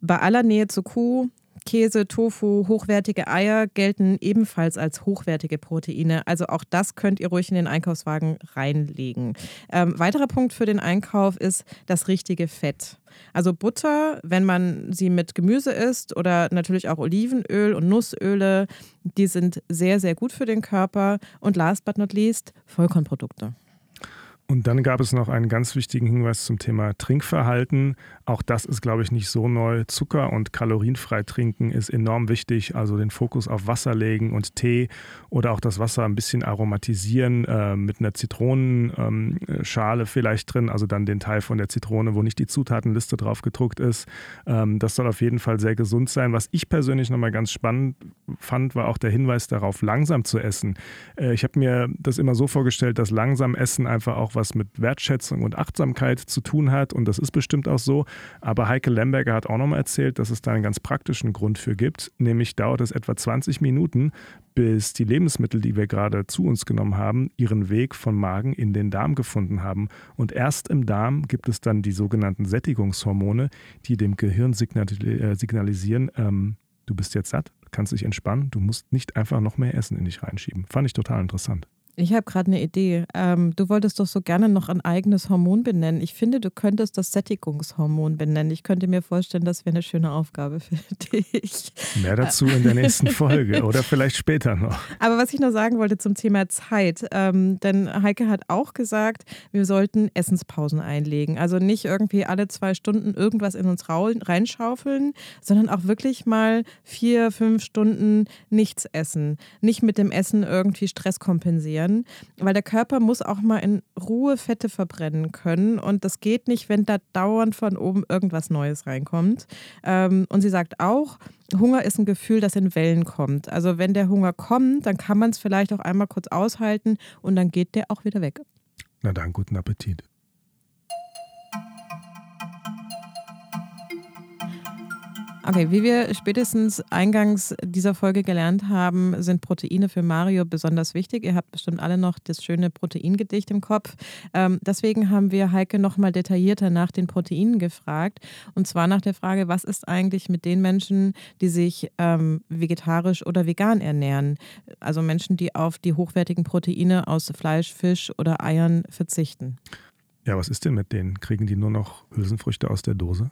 bei aller Nähe zur Kuh Käse, Tofu, hochwertige Eier gelten ebenfalls als hochwertige Proteine. Also auch das könnt ihr ruhig in den Einkaufswagen reinlegen. Ähm, weiterer Punkt für den Einkauf ist das richtige Fett. Also Butter, wenn man sie mit Gemüse isst oder natürlich auch Olivenöl und Nussöle, die sind sehr, sehr gut für den Körper. Und last but not least, Vollkornprodukte. Und dann gab es noch einen ganz wichtigen Hinweis zum Thema Trinkverhalten. Auch das ist, glaube ich, nicht so neu. Zucker und kalorienfrei trinken ist enorm wichtig. Also den Fokus auf Wasser legen und Tee oder auch das Wasser ein bisschen aromatisieren äh, mit einer Zitronenschale ähm, vielleicht drin. Also dann den Teil von der Zitrone, wo nicht die Zutatenliste drauf gedruckt ist. Ähm, das soll auf jeden Fall sehr gesund sein. Was ich persönlich nochmal ganz spannend fand, war auch der Hinweis darauf, langsam zu essen. Äh, ich habe mir das immer so vorgestellt, dass langsam Essen einfach auch was mit Wertschätzung und Achtsamkeit zu tun hat und das ist bestimmt auch so. Aber Heike Lemberger hat auch nochmal erzählt, dass es da einen ganz praktischen Grund für gibt, nämlich dauert es etwa 20 Minuten, bis die Lebensmittel, die wir gerade zu uns genommen haben, ihren Weg vom Magen in den Darm gefunden haben. Und erst im Darm gibt es dann die sogenannten Sättigungshormone, die dem Gehirn äh, signalisieren, ähm, du bist jetzt satt, kannst dich entspannen, du musst nicht einfach noch mehr Essen in dich reinschieben. Fand ich total interessant. Ich habe gerade eine Idee. Ähm, du wolltest doch so gerne noch ein eigenes Hormon benennen. Ich finde, du könntest das Sättigungshormon benennen. Ich könnte mir vorstellen, das wäre eine schöne Aufgabe für dich. Mehr dazu in der nächsten Folge oder vielleicht später noch. Aber was ich noch sagen wollte zum Thema Zeit, ähm, denn Heike hat auch gesagt, wir sollten Essenspausen einlegen. Also nicht irgendwie alle zwei Stunden irgendwas in uns reinschaufeln, sondern auch wirklich mal vier, fünf Stunden nichts essen. Nicht mit dem Essen irgendwie Stress kompensieren werden, weil der Körper muss auch mal in Ruhe Fette verbrennen können und das geht nicht, wenn da dauernd von oben irgendwas Neues reinkommt. Ähm, und sie sagt auch, Hunger ist ein Gefühl, das in Wellen kommt. Also wenn der Hunger kommt, dann kann man es vielleicht auch einmal kurz aushalten und dann geht der auch wieder weg. Na dann, guten Appetit. Okay, wie wir spätestens eingangs dieser Folge gelernt haben, sind Proteine für Mario besonders wichtig. Ihr habt bestimmt alle noch das schöne Proteingedicht im Kopf. Ähm, deswegen haben wir Heike nochmal detaillierter nach den Proteinen gefragt. Und zwar nach der Frage, was ist eigentlich mit den Menschen, die sich ähm, vegetarisch oder vegan ernähren? Also Menschen, die auf die hochwertigen Proteine aus Fleisch, Fisch oder Eiern verzichten. Ja, was ist denn mit denen? Kriegen die nur noch Hülsenfrüchte aus der Dose?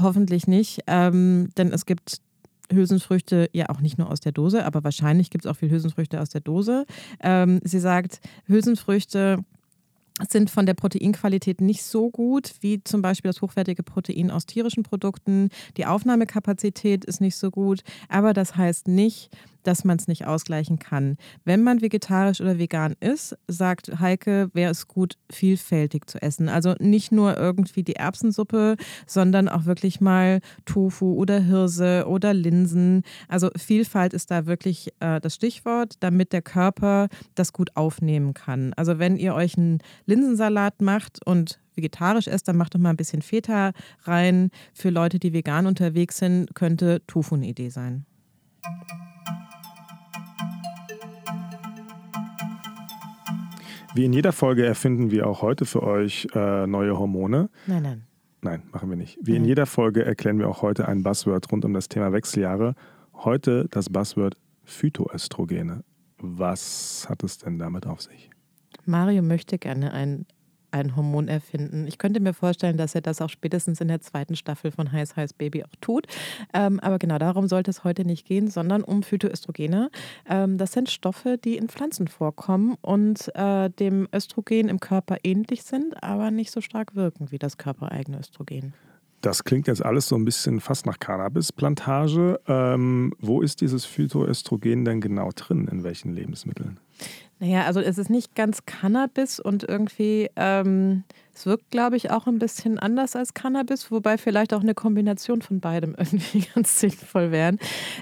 Hoffentlich nicht, ähm, denn es gibt Hülsenfrüchte ja auch nicht nur aus der Dose, aber wahrscheinlich gibt es auch viel Hülsenfrüchte aus der Dose. Ähm, sie sagt, Hülsenfrüchte sind von der Proteinqualität nicht so gut wie zum Beispiel das hochwertige Protein aus tierischen Produkten. Die Aufnahmekapazität ist nicht so gut, aber das heißt nicht, dass man es nicht ausgleichen kann. Wenn man vegetarisch oder vegan ist, sagt Heike, wäre es gut, vielfältig zu essen. Also nicht nur irgendwie die Erbsensuppe, sondern auch wirklich mal Tofu oder Hirse oder Linsen. Also Vielfalt ist da wirklich äh, das Stichwort, damit der Körper das gut aufnehmen kann. Also wenn ihr euch einen Linsensalat macht und vegetarisch esst, dann macht doch mal ein bisschen Feta rein. Für Leute, die vegan unterwegs sind, könnte Tofu eine Idee sein. Wie in jeder Folge erfinden wir auch heute für euch äh, neue Hormone. Nein, nein. Nein, machen wir nicht. Wie in jeder Folge erklären wir auch heute ein Buzzword rund um das Thema Wechseljahre. Heute das Buzzword Phytoöstrogene. Was hat es denn damit auf sich? Mario möchte gerne ein ein Hormon erfinden. Ich könnte mir vorstellen, dass er das auch spätestens in der zweiten Staffel von Heiß Heiß Baby auch tut. Ähm, aber genau darum sollte es heute nicht gehen, sondern um Phytoöstrogene. Ähm, das sind Stoffe, die in Pflanzen vorkommen und äh, dem Östrogen im Körper ähnlich sind, aber nicht so stark wirken wie das körpereigene Östrogen. Das klingt jetzt alles so ein bisschen fast nach Cannabisplantage. Ähm, wo ist dieses Phytoöstrogen denn genau drin? In welchen Lebensmitteln? Naja, also es ist nicht ganz Cannabis und irgendwie, ähm, es wirkt, glaube ich, auch ein bisschen anders als Cannabis, wobei vielleicht auch eine Kombination von beidem irgendwie ganz sinnvoll wären.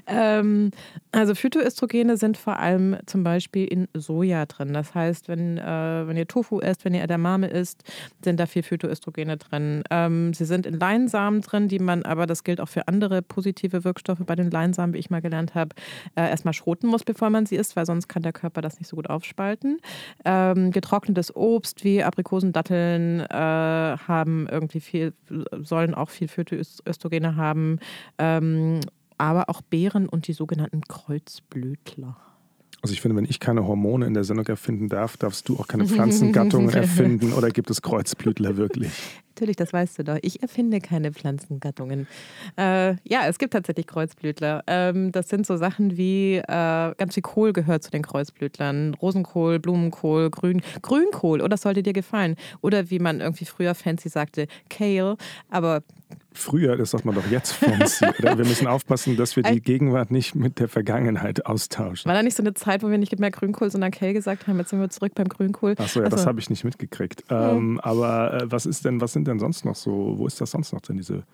Ähm, also Phytoöstrogene sind vor allem zum Beispiel in Soja drin. Das heißt, wenn, äh, wenn ihr Tofu esst, wenn ihr Edamame isst, sind da viel Phytoöstrogene drin. Ähm, sie sind in Leinsamen drin, die man aber, das gilt auch für andere positive Wirkstoffe bei den Leinsamen, wie ich mal gelernt habe, äh, erstmal schroten muss, bevor man sie isst, weil sonst kann der Körper das nicht so gut aufspalten. Ähm, getrocknetes Obst wie Aprikosen, Datteln, äh, haben irgendwie viel, sollen auch viel Phytoöstrogene haben, ähm, aber auch Beeren und die sogenannten Kreuzblütler. Also ich finde, wenn ich keine Hormone in der Sendung erfinden darf, darfst du auch keine Pflanzengattungen erfinden oder gibt es Kreuzblütler wirklich? Natürlich, das weißt du doch. Ich erfinde keine Pflanzengattungen. Äh, ja, es gibt tatsächlich Kreuzblütler. Ähm, das sind so Sachen wie, äh, ganz viel Kohl gehört zu den Kreuzblütlern. Rosenkohl, Blumenkohl, Grün, Grünkohl. Oder oh, sollte dir gefallen. Oder wie man irgendwie früher fancy sagte, Kale. Aber Früher, das sagt man doch jetzt fancy. Oder wir müssen aufpassen, dass wir die Gegenwart nicht mit der Vergangenheit austauschen. War da nicht so eine Zeit, wo wir nicht mehr Grünkohl, sondern Kale gesagt haben? Jetzt sind wir zurück beim Grünkohl. Achso, ja, also, das habe ich nicht mitgekriegt. Ähm. Aber äh, was ist denn, was sind denn sonst noch so, wo ist das sonst noch denn diese?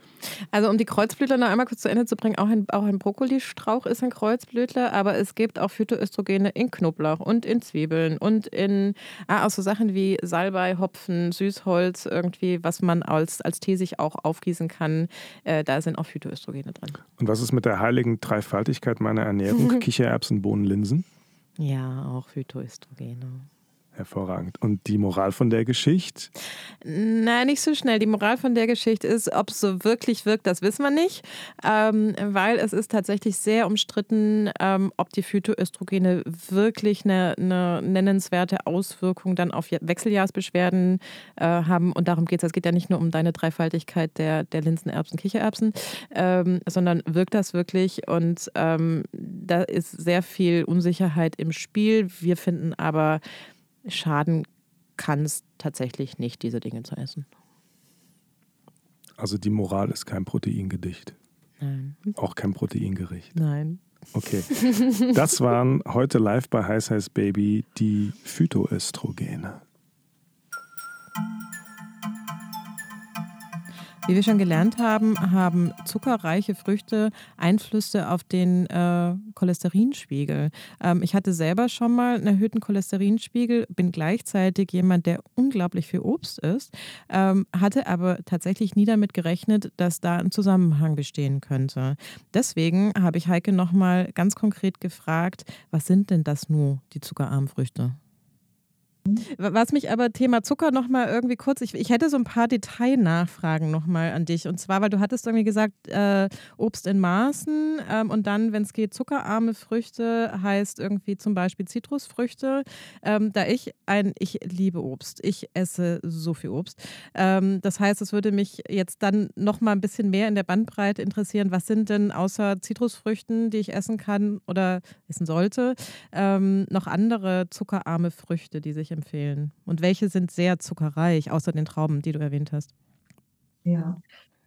Also um die Kreuzblütler noch einmal kurz zu Ende zu bringen, auch ein, auch ein Brokkolistrauch ist ein Kreuzblütler, aber es gibt auch Phytoöstrogene in Knoblauch und in Zwiebeln und in ah, auch so Sachen wie Salbei, Hopfen, Süßholz, irgendwie, was man als, als Tee sich auch aufgießen kann. Äh, da sind auch Phytoöstrogene drin. Und was ist mit der heiligen Dreifaltigkeit meiner Ernährung? Kichererbsen, Bohnen, Linsen? Ja, auch Phytoöstrogene. Hervorragend. Und die Moral von der Geschichte? Nein, nicht so schnell. Die Moral von der Geschichte ist, ob es so wirklich wirkt, das wissen wir nicht, ähm, weil es ist tatsächlich sehr umstritten, ähm, ob die Phytoöstrogene wirklich eine, eine, nennenswerte Auswirkung dann auf Wechseljahrsbeschwerden äh, haben. Und darum geht es. Es geht ja nicht nur um deine Dreifaltigkeit der, der Linsen, Erbsen, Kichererbsen, ähm, sondern wirkt das wirklich? Und ähm, da ist sehr viel Unsicherheit im Spiel. Wir finden aber, schaden kann es tatsächlich nicht, diese Dinge zu essen. Also die Moral ist kein Proteingedicht. Nein. Auch kein Proteingericht. Nein. Okay. Das waren heute live bei Heiß Heiß Baby die Phytoöstrogene. Wie wir schon gelernt haben, haben zuckerreiche Früchte Einflüsse auf den äh, Cholesterinspiegel. Ähm, ich hatte selber schon mal einen erhöhten Cholesterinspiegel, bin gleichzeitig jemand, der unglaublich viel Obst isst, ähm, hatte aber tatsächlich nie damit gerechnet, dass da ein Zusammenhang bestehen könnte. Deswegen habe ich Heike nochmal ganz konkret gefragt, was sind denn das nur, die zuckerarmen Früchte? Was mich aber Thema Zucker nochmal irgendwie kurz, ich, ich hätte so ein paar Detailnachfragen nochmal an dich. Und zwar, weil du hattest irgendwie gesagt, äh, Obst in Maßen ähm, und dann, wenn es geht, zuckerarme Früchte heißt irgendwie zum Beispiel Zitrusfrüchte. Ähm, da ich ein, ich liebe Obst, ich esse so viel Obst. Ähm, das heißt, es würde mich jetzt dann nochmal ein bisschen mehr in der Bandbreite interessieren, was sind denn außer Zitrusfrüchten, die ich essen kann oder essen sollte, ähm, noch andere zuckerarme Früchte, die sich empfehlen? Und welche sind sehr zuckerreich, außer den Trauben, die du erwähnt hast? Ja,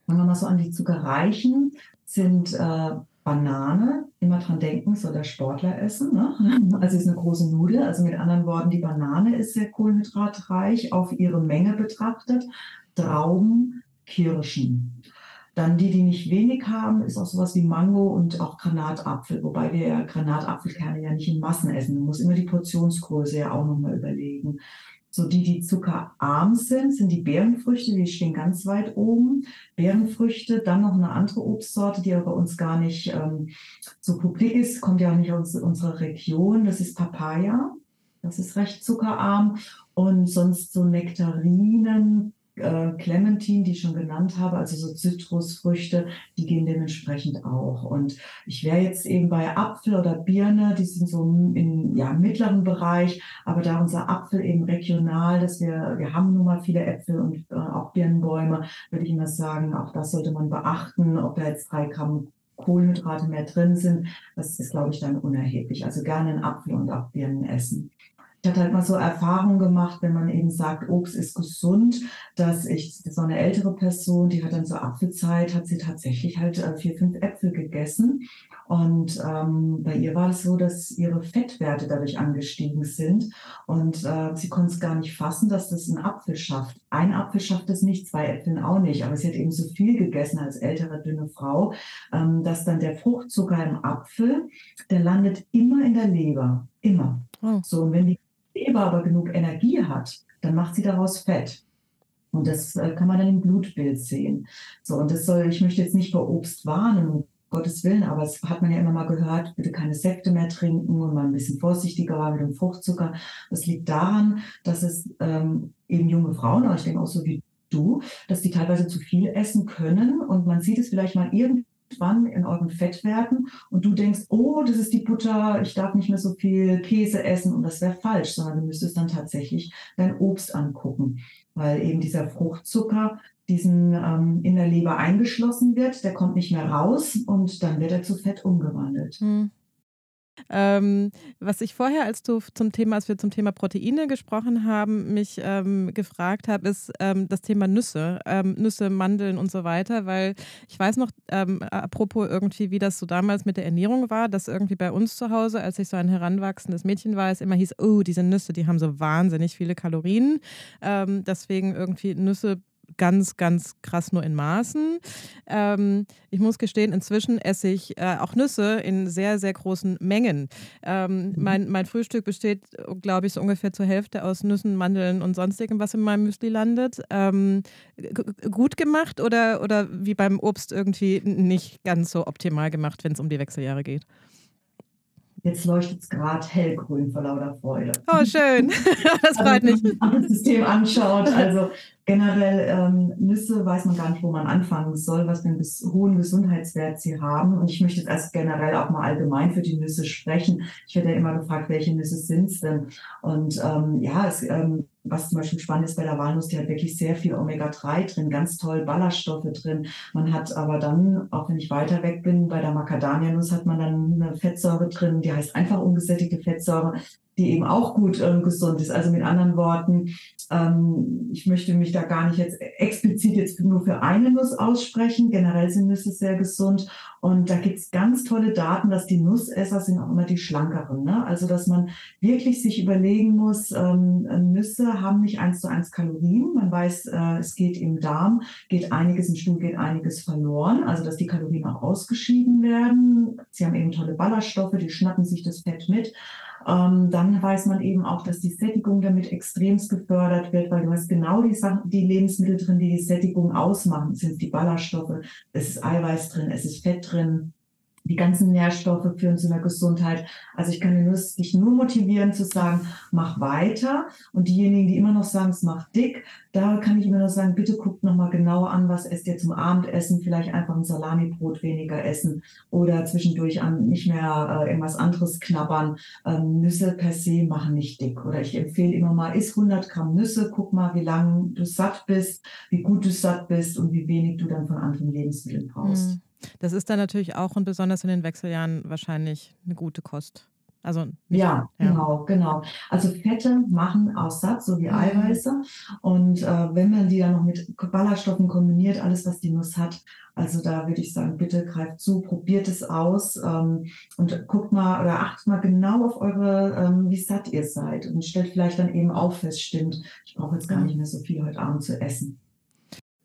fangen wir mal so an. Die zuckerreichen sind äh, Banane. Immer dran denken, soll der Sportler essen. Ne? Also ist eine große Nudel. Also mit anderen Worten, die Banane ist sehr kohlenhydratreich auf ihre Menge betrachtet. Trauben, Kirschen. Dann die, die nicht wenig haben, ist auch sowas wie Mango und auch Granatapfel, wobei wir Granatapfelkerne ja nicht in Massen essen. Man muss immer die Portionsgröße ja auch nochmal überlegen. So die, die zuckerarm sind, sind die Beerenfrüchte, die stehen ganz weit oben. Beerenfrüchte, dann noch eine andere Obstsorte, die aber bei uns gar nicht ähm, so publik ist, kommt ja auch nicht aus unserer Region. Das ist Papaya. Das ist recht zuckerarm. Und sonst so Nektarinen, äh, Clementine, die ich schon genannt habe, also so Zitrusfrüchte, die gehen dementsprechend auch. Und ich wäre jetzt eben bei Apfel oder Birne, die sind so im ja, mittleren Bereich, aber da unser Apfel eben regional, dass wir, wir haben nun mal viele Äpfel und äh, auch Birnenbäume, würde ich immer sagen, auch das sollte man beachten, ob da jetzt drei Gramm Kohlenhydrate mehr drin sind. Das ist, glaube ich, dann unerheblich. Also gerne einen Apfel und auch Birnen essen. Ich hatte halt mal so Erfahrungen gemacht, wenn man eben sagt, Obst ist gesund, dass ich, so eine ältere Person, die hat dann so Apfelzeit, hat sie tatsächlich halt äh, vier, fünf Äpfel gegessen. Und ähm, bei ihr war es so, dass ihre Fettwerte dadurch angestiegen sind. Und äh, sie konnte es gar nicht fassen, dass das ein Apfel schafft. Ein Apfel schafft es nicht, zwei Äpfel auch nicht. Aber sie hat eben so viel gegessen als ältere, dünne Frau, ähm, dass dann der Fruchtzucker im Apfel, der landet immer in der Leber. Immer. Oh. So, und wenn die Leber aber genug Energie hat, dann macht sie daraus Fett. Und das äh, kann man dann im Blutbild sehen. So, und das soll, ich möchte jetzt nicht vor Obst warnen, um Gottes Willen, aber es hat man ja immer mal gehört, bitte keine Säfte mehr trinken und mal ein bisschen vorsichtiger war mit dem Fruchtzucker. Das liegt daran, dass es ähm, eben junge Frauen, aber ich denke auch so wie du, dass die teilweise zu viel essen können und man sieht es vielleicht mal irgendwie irgendwann in euren Fettwerten und du denkst, oh, das ist die Butter, ich darf nicht mehr so viel Käse essen und das wäre falsch, sondern du müsstest dann tatsächlich dein Obst angucken, weil eben dieser Fruchtzucker diesen ähm, in der Leber eingeschlossen wird, der kommt nicht mehr raus und dann wird er zu Fett umgewandelt. Hm. Ähm, was ich vorher, als du zum Thema, als wir zum Thema Proteine gesprochen haben, mich ähm, gefragt habe, ist ähm, das Thema Nüsse, ähm, Nüsse, Mandeln und so weiter, weil ich weiß noch, ähm, apropos irgendwie, wie das so damals mit der Ernährung war, dass irgendwie bei uns zu Hause, als ich so ein heranwachsendes Mädchen war, es immer hieß, oh, diese Nüsse, die haben so wahnsinnig viele Kalorien. Ähm, deswegen irgendwie Nüsse ganz, ganz krass nur in Maßen. Ähm, ich muss gestehen, inzwischen esse ich äh, auch Nüsse in sehr, sehr großen Mengen. Ähm, mhm. mein, mein Frühstück besteht, glaube ich, so ungefähr zur Hälfte aus Nüssen, Mandeln und sonstigem, was in meinem Müsli landet. Ähm, gut gemacht oder, oder wie beim Obst irgendwie nicht ganz so optimal gemacht, wenn es um die Wechseljahre geht? Jetzt leuchtet es gerade hellgrün vor lauter Freude. Oh, schön. das freut mich. Wenn man das System anschaut, also generell ähm, Nüsse weiß man gar nicht, wo man anfangen soll, was für einen hohen Gesundheitswert sie haben. Und ich möchte jetzt erst generell auch mal allgemein für die Nüsse sprechen. Ich werde ja immer gefragt, welche Nüsse sind es denn? Und ähm, ja, es ähm, was zum Beispiel spannend ist bei der Walnuss, die hat wirklich sehr viel Omega-3 drin, ganz toll Ballaststoffe drin. Man hat aber dann, auch wenn ich weiter weg bin, bei der Macadamia-Nuss hat man dann eine Fettsäure drin, die heißt einfach ungesättigte Fettsäure die eben auch gut ähm, gesund ist. Also mit anderen Worten, ähm, ich möchte mich da gar nicht jetzt explizit jetzt nur für eine Nuss aussprechen. Generell sind Nüsse sehr gesund. Und da gibt es ganz tolle Daten, dass die Nussesser sind auch immer die schlankeren. Ne? Also dass man wirklich sich überlegen muss, ähm, Nüsse haben nicht eins zu eins Kalorien. Man weiß, äh, es geht im Darm, geht einiges im Stuhl, geht einiges verloren. Also dass die Kalorien auch ausgeschieden werden. Sie haben eben tolle Ballaststoffe, die schnappen sich das Fett mit. Ähm, dann weiß man eben auch, dass die Sättigung damit extremst gefördert wird, weil du hast genau die, Sachen, die Lebensmittel drin, die die Sättigung ausmachen. Es sind die Ballaststoffe, es ist Eiweiß drin, es ist Fett drin, die ganzen Nährstoffe führen zu einer Gesundheit. Also ich kann dich nur motivieren zu sagen, mach weiter. Und diejenigen, die immer noch sagen, es macht dick, da kann ich immer noch sagen, bitte guckt nochmal genauer an, was esst ihr zum Abendessen. Vielleicht einfach ein Salamibrot weniger essen oder zwischendurch an nicht mehr äh, irgendwas anderes knabbern. Ähm, Nüsse per se machen nicht dick. Oder ich empfehle immer mal, isst 100 Gramm Nüsse, guck mal, wie lange du satt bist, wie gut du satt bist und wie wenig du dann von anderen Lebensmitteln brauchst. Mhm. Das ist dann natürlich auch und besonders in den Wechseljahren wahrscheinlich eine gute Kost. Also ja, ja, genau, genau. Also Fette machen Aussatz, so wie mhm. Eiweiße. Und äh, wenn man die dann noch mit Ballaststoffen kombiniert, alles, was die Nuss hat, also da würde ich sagen, bitte greift zu, probiert es aus ähm, und guckt mal oder achtet mal genau auf eure, ähm, wie satt ihr seid und stellt vielleicht dann eben auch fest, stimmt, ich brauche jetzt gar nicht mehr so viel heute Abend zu essen.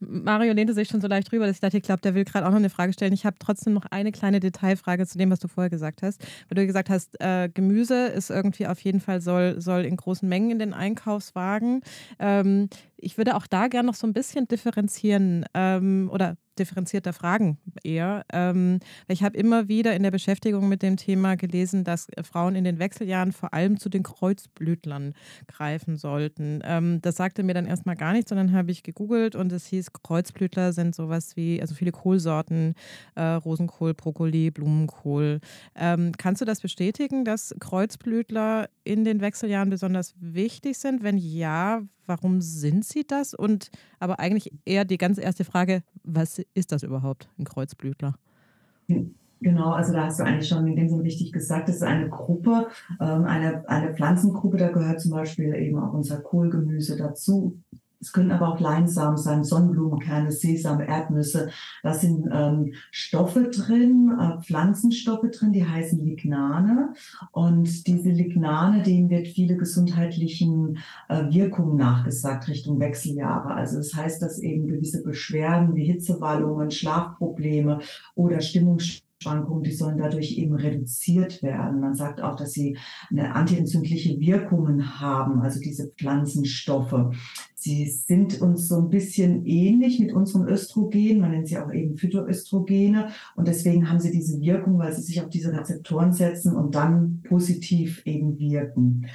Mario lehnte sich schon so leicht rüber, dass ich dachte, ich glaube, der will gerade auch noch eine Frage stellen. Ich habe trotzdem noch eine kleine Detailfrage zu dem, was du vorher gesagt hast. Weil du gesagt hast, äh, Gemüse ist irgendwie auf jeden Fall soll, soll in großen Mengen in den Einkaufswagen. Ähm, ich würde auch da gerne noch so ein bisschen differenzieren ähm, oder differenzierter Fragen eher. Ähm, ich habe immer wieder in der Beschäftigung mit dem Thema gelesen, dass Frauen in den Wechseljahren vor allem zu den Kreuzblütlern greifen sollten. Ähm, das sagte mir dann erstmal gar nichts, sondern habe ich gegoogelt und es hieß, Kreuzblütler sind sowas wie, also viele Kohlsorten, äh, Rosenkohl, Brokkoli, Blumenkohl. Ähm, kannst du das bestätigen, dass Kreuzblütler in den Wechseljahren besonders wichtig sind? Wenn ja, warum sind sie das? Und aber eigentlich eher die ganz erste Frage, was ist das überhaupt, ein Kreuzblütler? Genau, also da hast du eigentlich schon in dem Sinne richtig gesagt, das ist eine Gruppe, ähm, eine, eine Pflanzengruppe, da gehört zum Beispiel eben auch unser Kohlgemüse dazu. Es können aber auch Leinsamen sein, Sonnenblumenkerne, Sesam, Erdnüsse. Da sind ähm, Stoffe drin, äh, Pflanzenstoffe drin, die heißen Lignane. Und diese Lignane, denen wird viele gesundheitlichen äh, Wirkungen nachgesagt Richtung Wechseljahre. Also das heißt, dass eben gewisse Beschwerden wie Hitzewallungen, Schlafprobleme oder Stimmungsstörungen Schwankungen, die sollen dadurch eben reduziert werden. Man sagt auch, dass sie eine antientzündliche Wirkungen haben, also diese Pflanzenstoffe. Sie sind uns so ein bisschen ähnlich mit unserem Östrogen, man nennt sie auch eben Phytoöstrogene und deswegen haben sie diese Wirkung, weil sie sich auf diese Rezeptoren setzen und dann positiv eben wirken.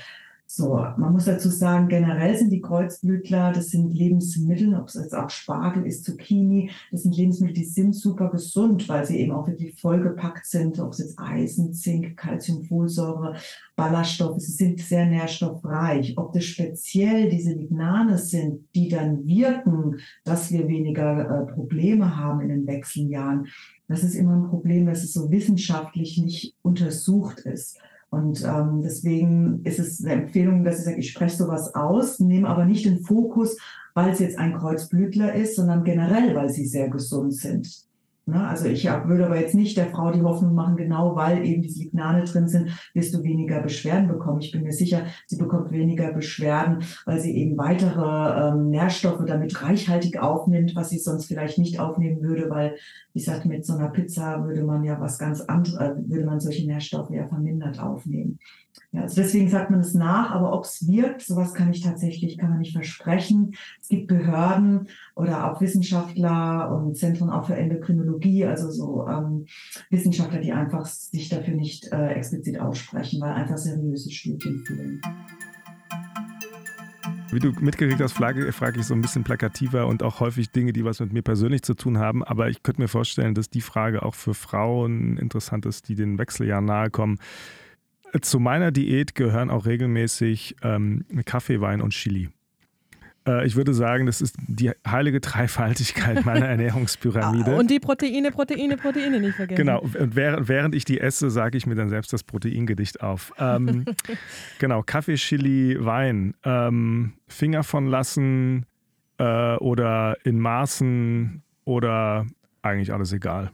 So, man muss dazu sagen, generell sind die Kreuzblütler, das sind Lebensmittel, ob es jetzt auch Spargel ist, Zucchini, das sind Lebensmittel, die sind super gesund, weil sie eben auch wirklich vollgepackt sind, ob es jetzt Eisen, Zink, Calcium, Folsäure, Ballaststoffe, sie sind sehr nährstoffreich. Ob das speziell diese Lignane sind, die dann wirken, dass wir weniger äh, Probleme haben in den Wechseljahren, das ist immer ein Problem, dass es so wissenschaftlich nicht untersucht ist. Und ähm, deswegen ist es eine Empfehlung, dass ich sage, ich spreche sowas aus, nehme aber nicht den Fokus, weil es jetzt ein Kreuzblütler ist, sondern generell, weil sie sehr gesund sind. Ne? Also ich würde aber jetzt nicht der Frau die Hoffnung machen, genau weil eben die Signale drin sind, wirst du weniger Beschwerden bekommen. Ich bin mir sicher, sie bekommt weniger Beschwerden, weil sie eben weitere ähm, Nährstoffe damit reichhaltig aufnimmt, was sie sonst vielleicht nicht aufnehmen würde, weil, wie gesagt, mit so einer Pizza würde man ja was ganz anderes, würde man solche Nährstoffe ja vermindert aufnehmen. Ja, also deswegen sagt man es nach, aber ob es wirkt, sowas kann ich tatsächlich, kann man nicht versprechen. Es gibt Behörden oder auch Wissenschaftler und Zentren auch für Endokrinologie, also so ähm, Wissenschaftler, die einfach sich dafür nicht äh, explizit aussprechen, weil einfach seriöse Studien fehlen. Wie du mitgekriegt hast, frage, frage ich so ein bisschen plakativer und auch häufig Dinge, die was mit mir persönlich zu tun haben. Aber ich könnte mir vorstellen, dass die Frage auch für Frauen interessant ist, die den Wechseljahren nahe kommen. Zu meiner Diät gehören auch regelmäßig ähm, Kaffee, Wein und Chili. Äh, ich würde sagen, das ist die heilige Dreifaltigkeit meiner Ernährungspyramide. Und die Proteine, Proteine, Proteine nicht vergessen. Genau, und während, während ich die esse, sage ich mir dann selbst das Proteingedicht auf. Ähm, genau, Kaffee, Chili, Wein. Ähm, Finger von lassen äh, oder in Maßen oder eigentlich alles egal.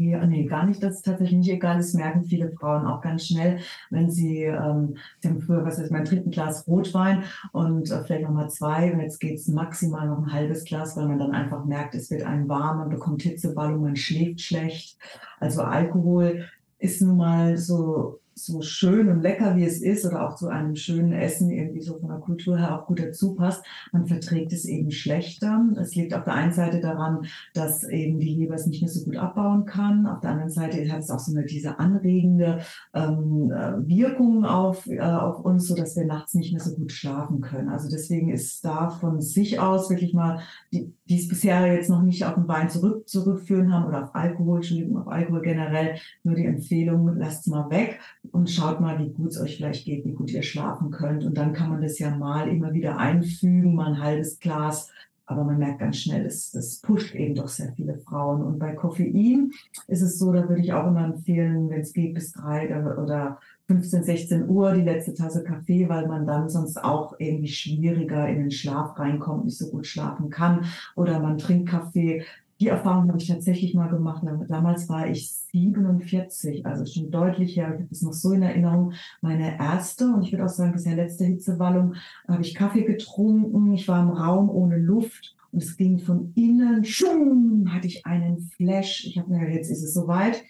Ja, nee, gar nicht, das ist tatsächlich nicht egal. Das merken viele Frauen auch ganz schnell, wenn sie, ähm, sie früher, was ist mein dritten Glas Rotwein und äh, vielleicht nochmal zwei und jetzt geht's maximal noch ein halbes Glas, weil man dann einfach merkt, es wird einem warm, man bekommt Hitzeballung, man schläft schlecht. Also Alkohol ist nun mal so so schön und lecker wie es ist oder auch zu einem schönen Essen irgendwie so von der Kultur her auch gut dazu passt, man verträgt es eben schlechter. Es liegt auf der einen Seite daran, dass eben die Leber es nicht mehr so gut abbauen kann. Auf der anderen Seite hat es auch so eine diese anregende ähm, äh, Wirkung auf, äh, auf uns, so dass wir nachts nicht mehr so gut schlafen können. Also deswegen ist da von sich aus wirklich mal, die, die es bisher jetzt noch nicht auf den Wein zurück, zurückführen haben oder auf Alkohol, Entschuldigung, auf Alkohol generell, nur die Empfehlung, lasst es mal weg und schaut mal, wie gut es euch vielleicht geht, wie gut ihr schlafen könnt. Und dann kann man das ja mal immer wieder einfügen, mal ein halbes Glas. Aber man merkt ganz schnell, das, das pusht eben doch sehr viele Frauen. Und bei Koffein ist es so, da würde ich auch immer empfehlen, wenn es geht, bis drei oder 15, 16 Uhr die letzte Tasse Kaffee, weil man dann sonst auch irgendwie schwieriger in den Schlaf reinkommt, nicht so gut schlafen kann. Oder man trinkt Kaffee die Erfahrung habe ich tatsächlich mal gemacht. Damals war ich 47, also schon deutlich her. Ich habe das noch so in Erinnerung. Meine erste und ich würde auch sagen, bisher letzte Hitzewallung, habe ich Kaffee getrunken. Ich war im Raum ohne Luft und es ging von innen. Schum, hatte ich einen Flash. Ich habe mir jetzt ist es soweit.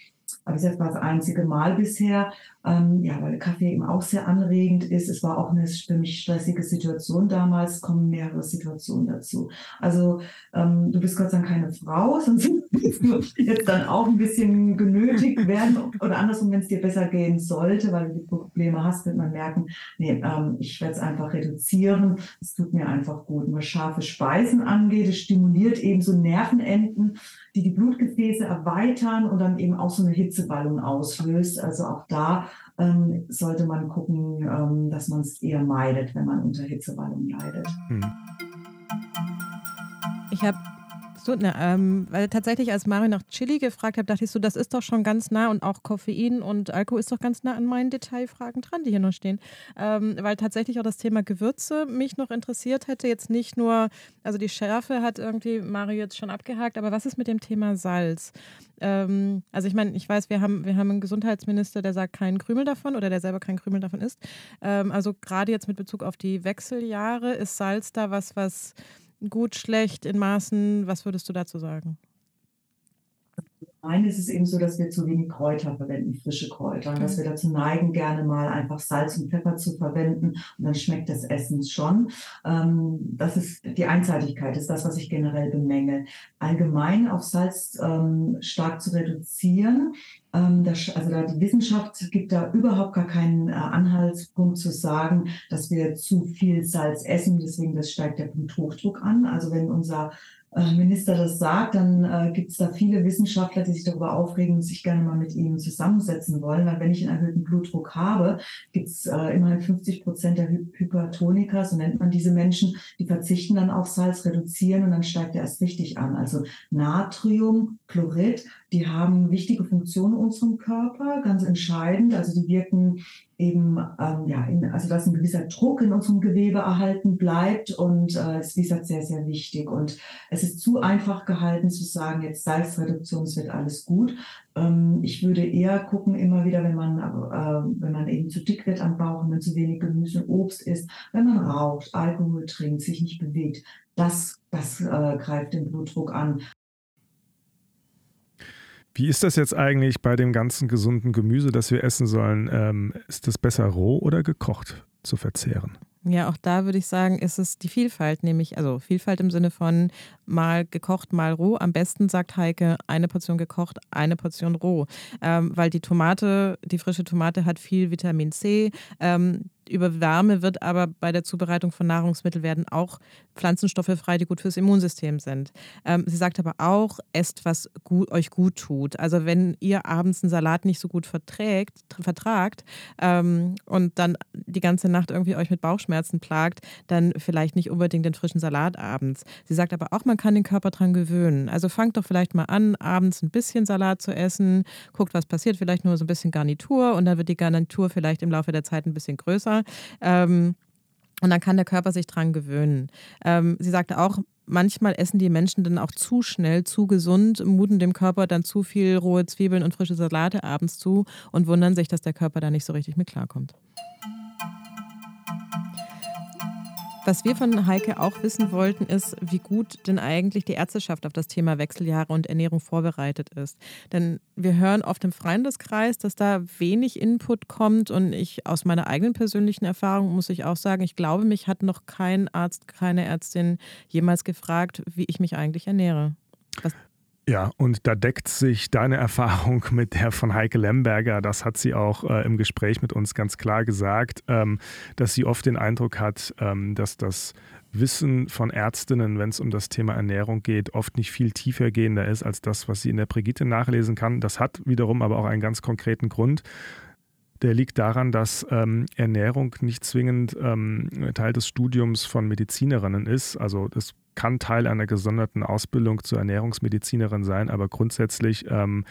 Aber das war das einzige Mal bisher. Ähm, ja, weil Kaffee eben auch sehr anregend ist. Es war auch eine für mich stressige Situation damals, kommen mehrere Situationen dazu. Also ähm, du bist Gott sei Dank keine Frau, sonst wirst du jetzt dann auch ein bisschen genötigt werden oder andersrum, wenn es dir besser gehen sollte, weil du die Probleme hast, wird man merken, nee, ähm, ich werde es einfach reduzieren. Es tut mir einfach gut. Was scharfe Speisen angeht, es stimuliert eben so Nervenenden, die die Blutgefäße erweitern und dann eben auch so eine Hitzeballung auslöst. Also auch da ähm, sollte man gucken, ähm, dass man es eher meidet, wenn man unter Hitzewallung leidet. Hm. Ich habe du? Ne, ähm, weil tatsächlich, als Mario nach Chili gefragt hat, dachte ich so, das ist doch schon ganz nah und auch Koffein und Alkohol ist doch ganz nah an meinen Detailfragen dran, die hier noch stehen. Ähm, weil tatsächlich auch das Thema Gewürze mich noch interessiert hätte. Jetzt nicht nur, also die Schärfe hat irgendwie Mario jetzt schon abgehakt, aber was ist mit dem Thema Salz? Ähm, also ich meine, ich weiß, wir haben, wir haben einen Gesundheitsminister, der sagt keinen Krümel davon oder der selber keinen Krümel davon isst. Ähm, also gerade jetzt mit Bezug auf die Wechseljahre, ist Salz da was, was gut, schlecht, in Maßen, was würdest du dazu sagen? Nein, es ist eben so, dass wir zu wenig Kräuter verwenden, frische Kräuter. Und dass wir dazu neigen, gerne mal einfach Salz und Pfeffer zu verwenden. Und dann schmeckt das Essen schon. Ähm, das ist die Einseitigkeit, ist das, was ich generell bemängel. Allgemein auf Salz ähm, stark zu reduzieren. Ähm, das, also da die Wissenschaft gibt da überhaupt gar keinen äh, Anhaltspunkt zu sagen, dass wir zu viel Salz essen. Deswegen das steigt der Bluthochdruck an. Also wenn unser Minister das sagt, dann äh, gibt es da viele Wissenschaftler, die sich darüber aufregen und sich gerne mal mit ihm zusammensetzen wollen. Weil wenn ich einen erhöhten Blutdruck habe, gibt es äh, immerhin 50 Prozent der Hy Hypertoniker, so nennt man diese Menschen, die verzichten dann auf Salz, reduzieren und dann steigt er erst richtig an. Also Natrium, Chlorid, die haben wichtige Funktionen in unserem Körper, ganz entscheidend. Also die wirken eben, ähm, ja, in, also dass ein gewisser Druck in unserem Gewebe erhalten bleibt und äh, ist, wie gesagt, sehr, sehr wichtig. Und es ist zu einfach gehalten zu sagen, jetzt Salzreduktion, es wird alles gut. Ähm, ich würde eher gucken, immer wieder, wenn man, äh, wenn man eben zu dick wird am Bauch, wenn man zu wenig Gemüse und Obst isst, wenn man raucht, Alkohol trinkt, sich nicht bewegt, das, das äh, greift den Blutdruck an. Wie ist das jetzt eigentlich bei dem ganzen gesunden Gemüse, das wir essen sollen? Ähm, ist das besser roh oder gekocht zu verzehren? Ja, auch da würde ich sagen, ist es die Vielfalt, nämlich, also Vielfalt im Sinne von mal gekocht, mal roh. Am besten, sagt Heike, eine Portion gekocht, eine Portion roh. Ähm, weil die Tomate, die frische Tomate hat viel Vitamin C. Ähm, über Wärme wird aber bei der Zubereitung von Nahrungsmitteln werden auch Pflanzenstoffe frei, die gut fürs Immunsystem sind. Ähm, sie sagt aber auch, esst, was gut, euch gut tut. Also wenn ihr abends einen Salat nicht so gut verträgt, vertragt ähm, und dann die ganze Nacht irgendwie euch mit Bauchschmerzen plagt, dann vielleicht nicht unbedingt den frischen Salat abends. Sie sagt aber auch, man kann den Körper dran gewöhnen. Also fangt doch vielleicht mal an, abends ein bisschen Salat zu essen, guckt, was passiert, vielleicht nur so ein bisschen Garnitur und dann wird die Garnitur vielleicht im Laufe der Zeit ein bisschen größer ähm, und dann kann der Körper sich dran gewöhnen. Ähm, sie sagte auch, manchmal essen die Menschen dann auch zu schnell, zu gesund, muten dem Körper dann zu viel rohe Zwiebeln und frische Salate abends zu und wundern sich, dass der Körper da nicht so richtig mit klarkommt. Was wir von Heike auch wissen wollten, ist, wie gut denn eigentlich die Ärzteschaft auf das Thema Wechseljahre und Ernährung vorbereitet ist. Denn wir hören oft im Freundeskreis, dass da wenig Input kommt und ich aus meiner eigenen persönlichen Erfahrung muss ich auch sagen, ich glaube, mich hat noch kein Arzt, keine Ärztin jemals gefragt, wie ich mich eigentlich ernähre. Was ja, und da deckt sich deine Erfahrung mit der von Heike Lemberger. Das hat sie auch äh, im Gespräch mit uns ganz klar gesagt, ähm, dass sie oft den Eindruck hat, ähm, dass das Wissen von Ärztinnen, wenn es um das Thema Ernährung geht, oft nicht viel tiefer gehender ist als das, was sie in der Brigitte nachlesen kann. Das hat wiederum aber auch einen ganz konkreten Grund. Der liegt daran, dass ähm, Ernährung nicht zwingend ähm, Teil des Studiums von Medizinerinnen ist. Also das kann Teil einer gesonderten Ausbildung zur Ernährungsmedizinerin sein, aber grundsätzlich ähm,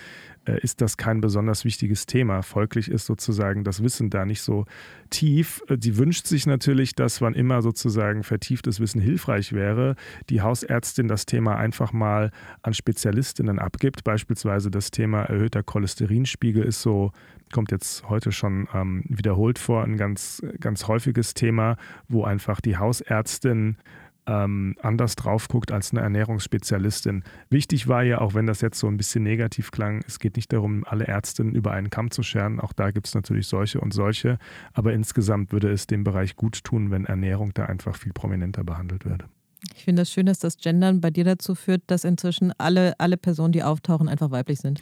äh, ist das kein besonders wichtiges Thema. Folglich ist sozusagen das Wissen da nicht so tief. Äh, sie wünscht sich natürlich, dass wann immer sozusagen vertieftes Wissen hilfreich wäre, die Hausärztin das Thema einfach mal an Spezialistinnen abgibt. Beispielsweise das Thema erhöhter Cholesterinspiegel ist so kommt jetzt heute schon ähm, wiederholt vor, ein ganz, ganz häufiges Thema, wo einfach die Hausärztin ähm, anders drauf guckt als eine Ernährungsspezialistin. Wichtig war ja, auch wenn das jetzt so ein bisschen negativ klang, es geht nicht darum, alle Ärztinnen über einen Kamm zu scheren. Auch da gibt es natürlich solche und solche. Aber insgesamt würde es dem Bereich gut tun, wenn Ernährung da einfach viel prominenter behandelt würde. Ich finde das schön, dass das Gendern bei dir dazu führt, dass inzwischen alle, alle Personen, die auftauchen, einfach weiblich sind.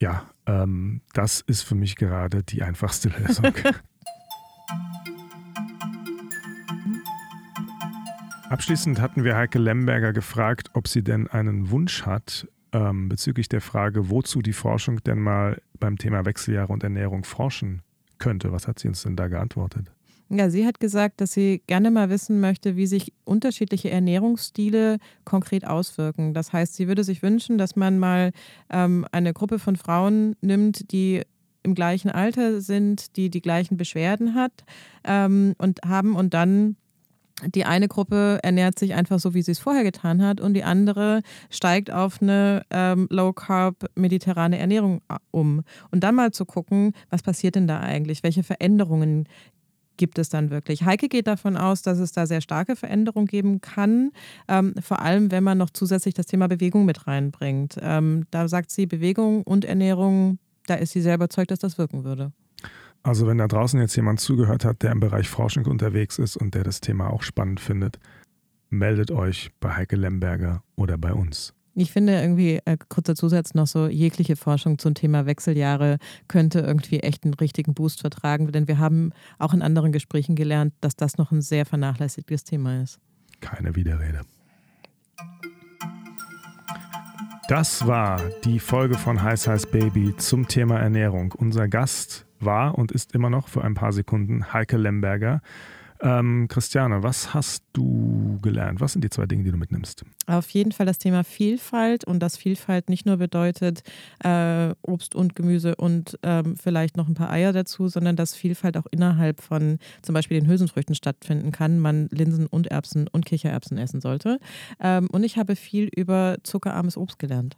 Ja, ähm, das ist für mich gerade die einfachste Lösung. Abschließend hatten wir Heike Lemberger gefragt, ob sie denn einen Wunsch hat ähm, bezüglich der Frage, wozu die Forschung denn mal beim Thema Wechseljahre und Ernährung forschen könnte. Was hat sie uns denn da geantwortet? Ja, sie hat gesagt, dass sie gerne mal wissen möchte, wie sich unterschiedliche Ernährungsstile konkret auswirken. Das heißt, sie würde sich wünschen, dass man mal ähm, eine Gruppe von Frauen nimmt, die im gleichen Alter sind, die die gleichen Beschwerden hat ähm, und haben und dann die eine Gruppe ernährt sich einfach so, wie sie es vorher getan hat, und die andere steigt auf eine ähm, Low-Carb mediterrane Ernährung äh, um. Und dann mal zu gucken, was passiert denn da eigentlich? Welche Veränderungen gibt es dann wirklich? Heike geht davon aus, dass es da sehr starke Veränderungen geben kann, ähm, vor allem wenn man noch zusätzlich das Thema Bewegung mit reinbringt. Ähm, da sagt sie, Bewegung und Ernährung, da ist sie sehr überzeugt, dass das wirken würde. Also wenn da draußen jetzt jemand zugehört hat, der im Bereich Forschung unterwegs ist und der das Thema auch spannend findet, meldet euch bei Heike Lemberger oder bei uns. Ich finde irgendwie, äh, kurzer Zusatz noch so, jegliche Forschung zum Thema Wechseljahre könnte irgendwie echt einen richtigen Boost vertragen, denn wir haben auch in anderen Gesprächen gelernt, dass das noch ein sehr vernachlässigtes Thema ist. Keine Widerrede. Das war die Folge von Heiß Heiß Baby zum Thema Ernährung. Unser Gast war und ist immer noch für ein paar Sekunden Heike Lemberger. Ähm, Christiane, was hast du gelernt? Was sind die zwei Dinge, die du mitnimmst? Auf jeden Fall das Thema Vielfalt und dass Vielfalt nicht nur bedeutet äh, Obst und Gemüse und ähm, vielleicht noch ein paar Eier dazu, sondern dass Vielfalt auch innerhalb von zum Beispiel den Hülsenfrüchten stattfinden kann. Man Linsen und Erbsen und Kichererbsen essen sollte. Ähm, und ich habe viel über zuckerarmes Obst gelernt.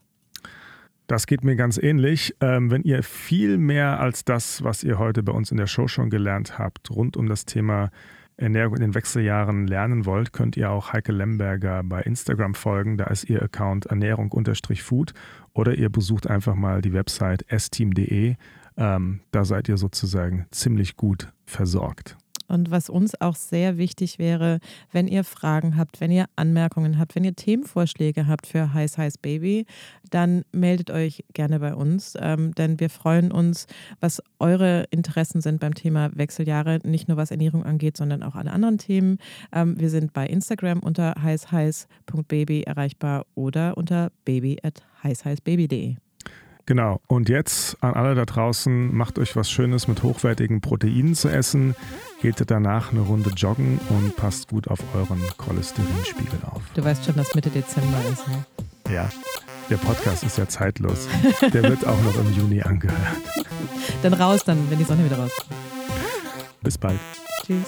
Das geht mir ganz ähnlich. Ähm, wenn ihr viel mehr als das, was ihr heute bei uns in der Show schon gelernt habt, rund um das Thema Ernährung in den Wechseljahren lernen wollt, könnt ihr auch Heike Lemberger bei Instagram folgen. Da ist ihr Account Ernährung-Food oder ihr besucht einfach mal die Website steam.de. Ähm, da seid ihr sozusagen ziemlich gut versorgt. Und was uns auch sehr wichtig wäre, wenn ihr Fragen habt, wenn ihr Anmerkungen habt, wenn ihr Themenvorschläge habt für Heiß Heiß Baby, dann meldet euch gerne bei uns, ähm, denn wir freuen uns, was eure Interessen sind beim Thema Wechseljahre, nicht nur was Ernährung angeht, sondern auch alle anderen Themen. Ähm, wir sind bei Instagram unter heißheiß.baby erreichbar oder unter baby at heißheißbaby.de. Genau. Und jetzt an alle da draußen, macht euch was Schönes mit hochwertigen Proteinen zu essen. Geht danach eine Runde joggen und passt gut auf euren Cholesterinspiegel auf. Du weißt schon, dass Mitte Dezember ist, ne? Ja. Der Podcast ist ja zeitlos. Der wird auch noch im Juni angehört. Dann raus, dann, wenn die Sonne wieder rauskommt. Bis bald. Tschüss.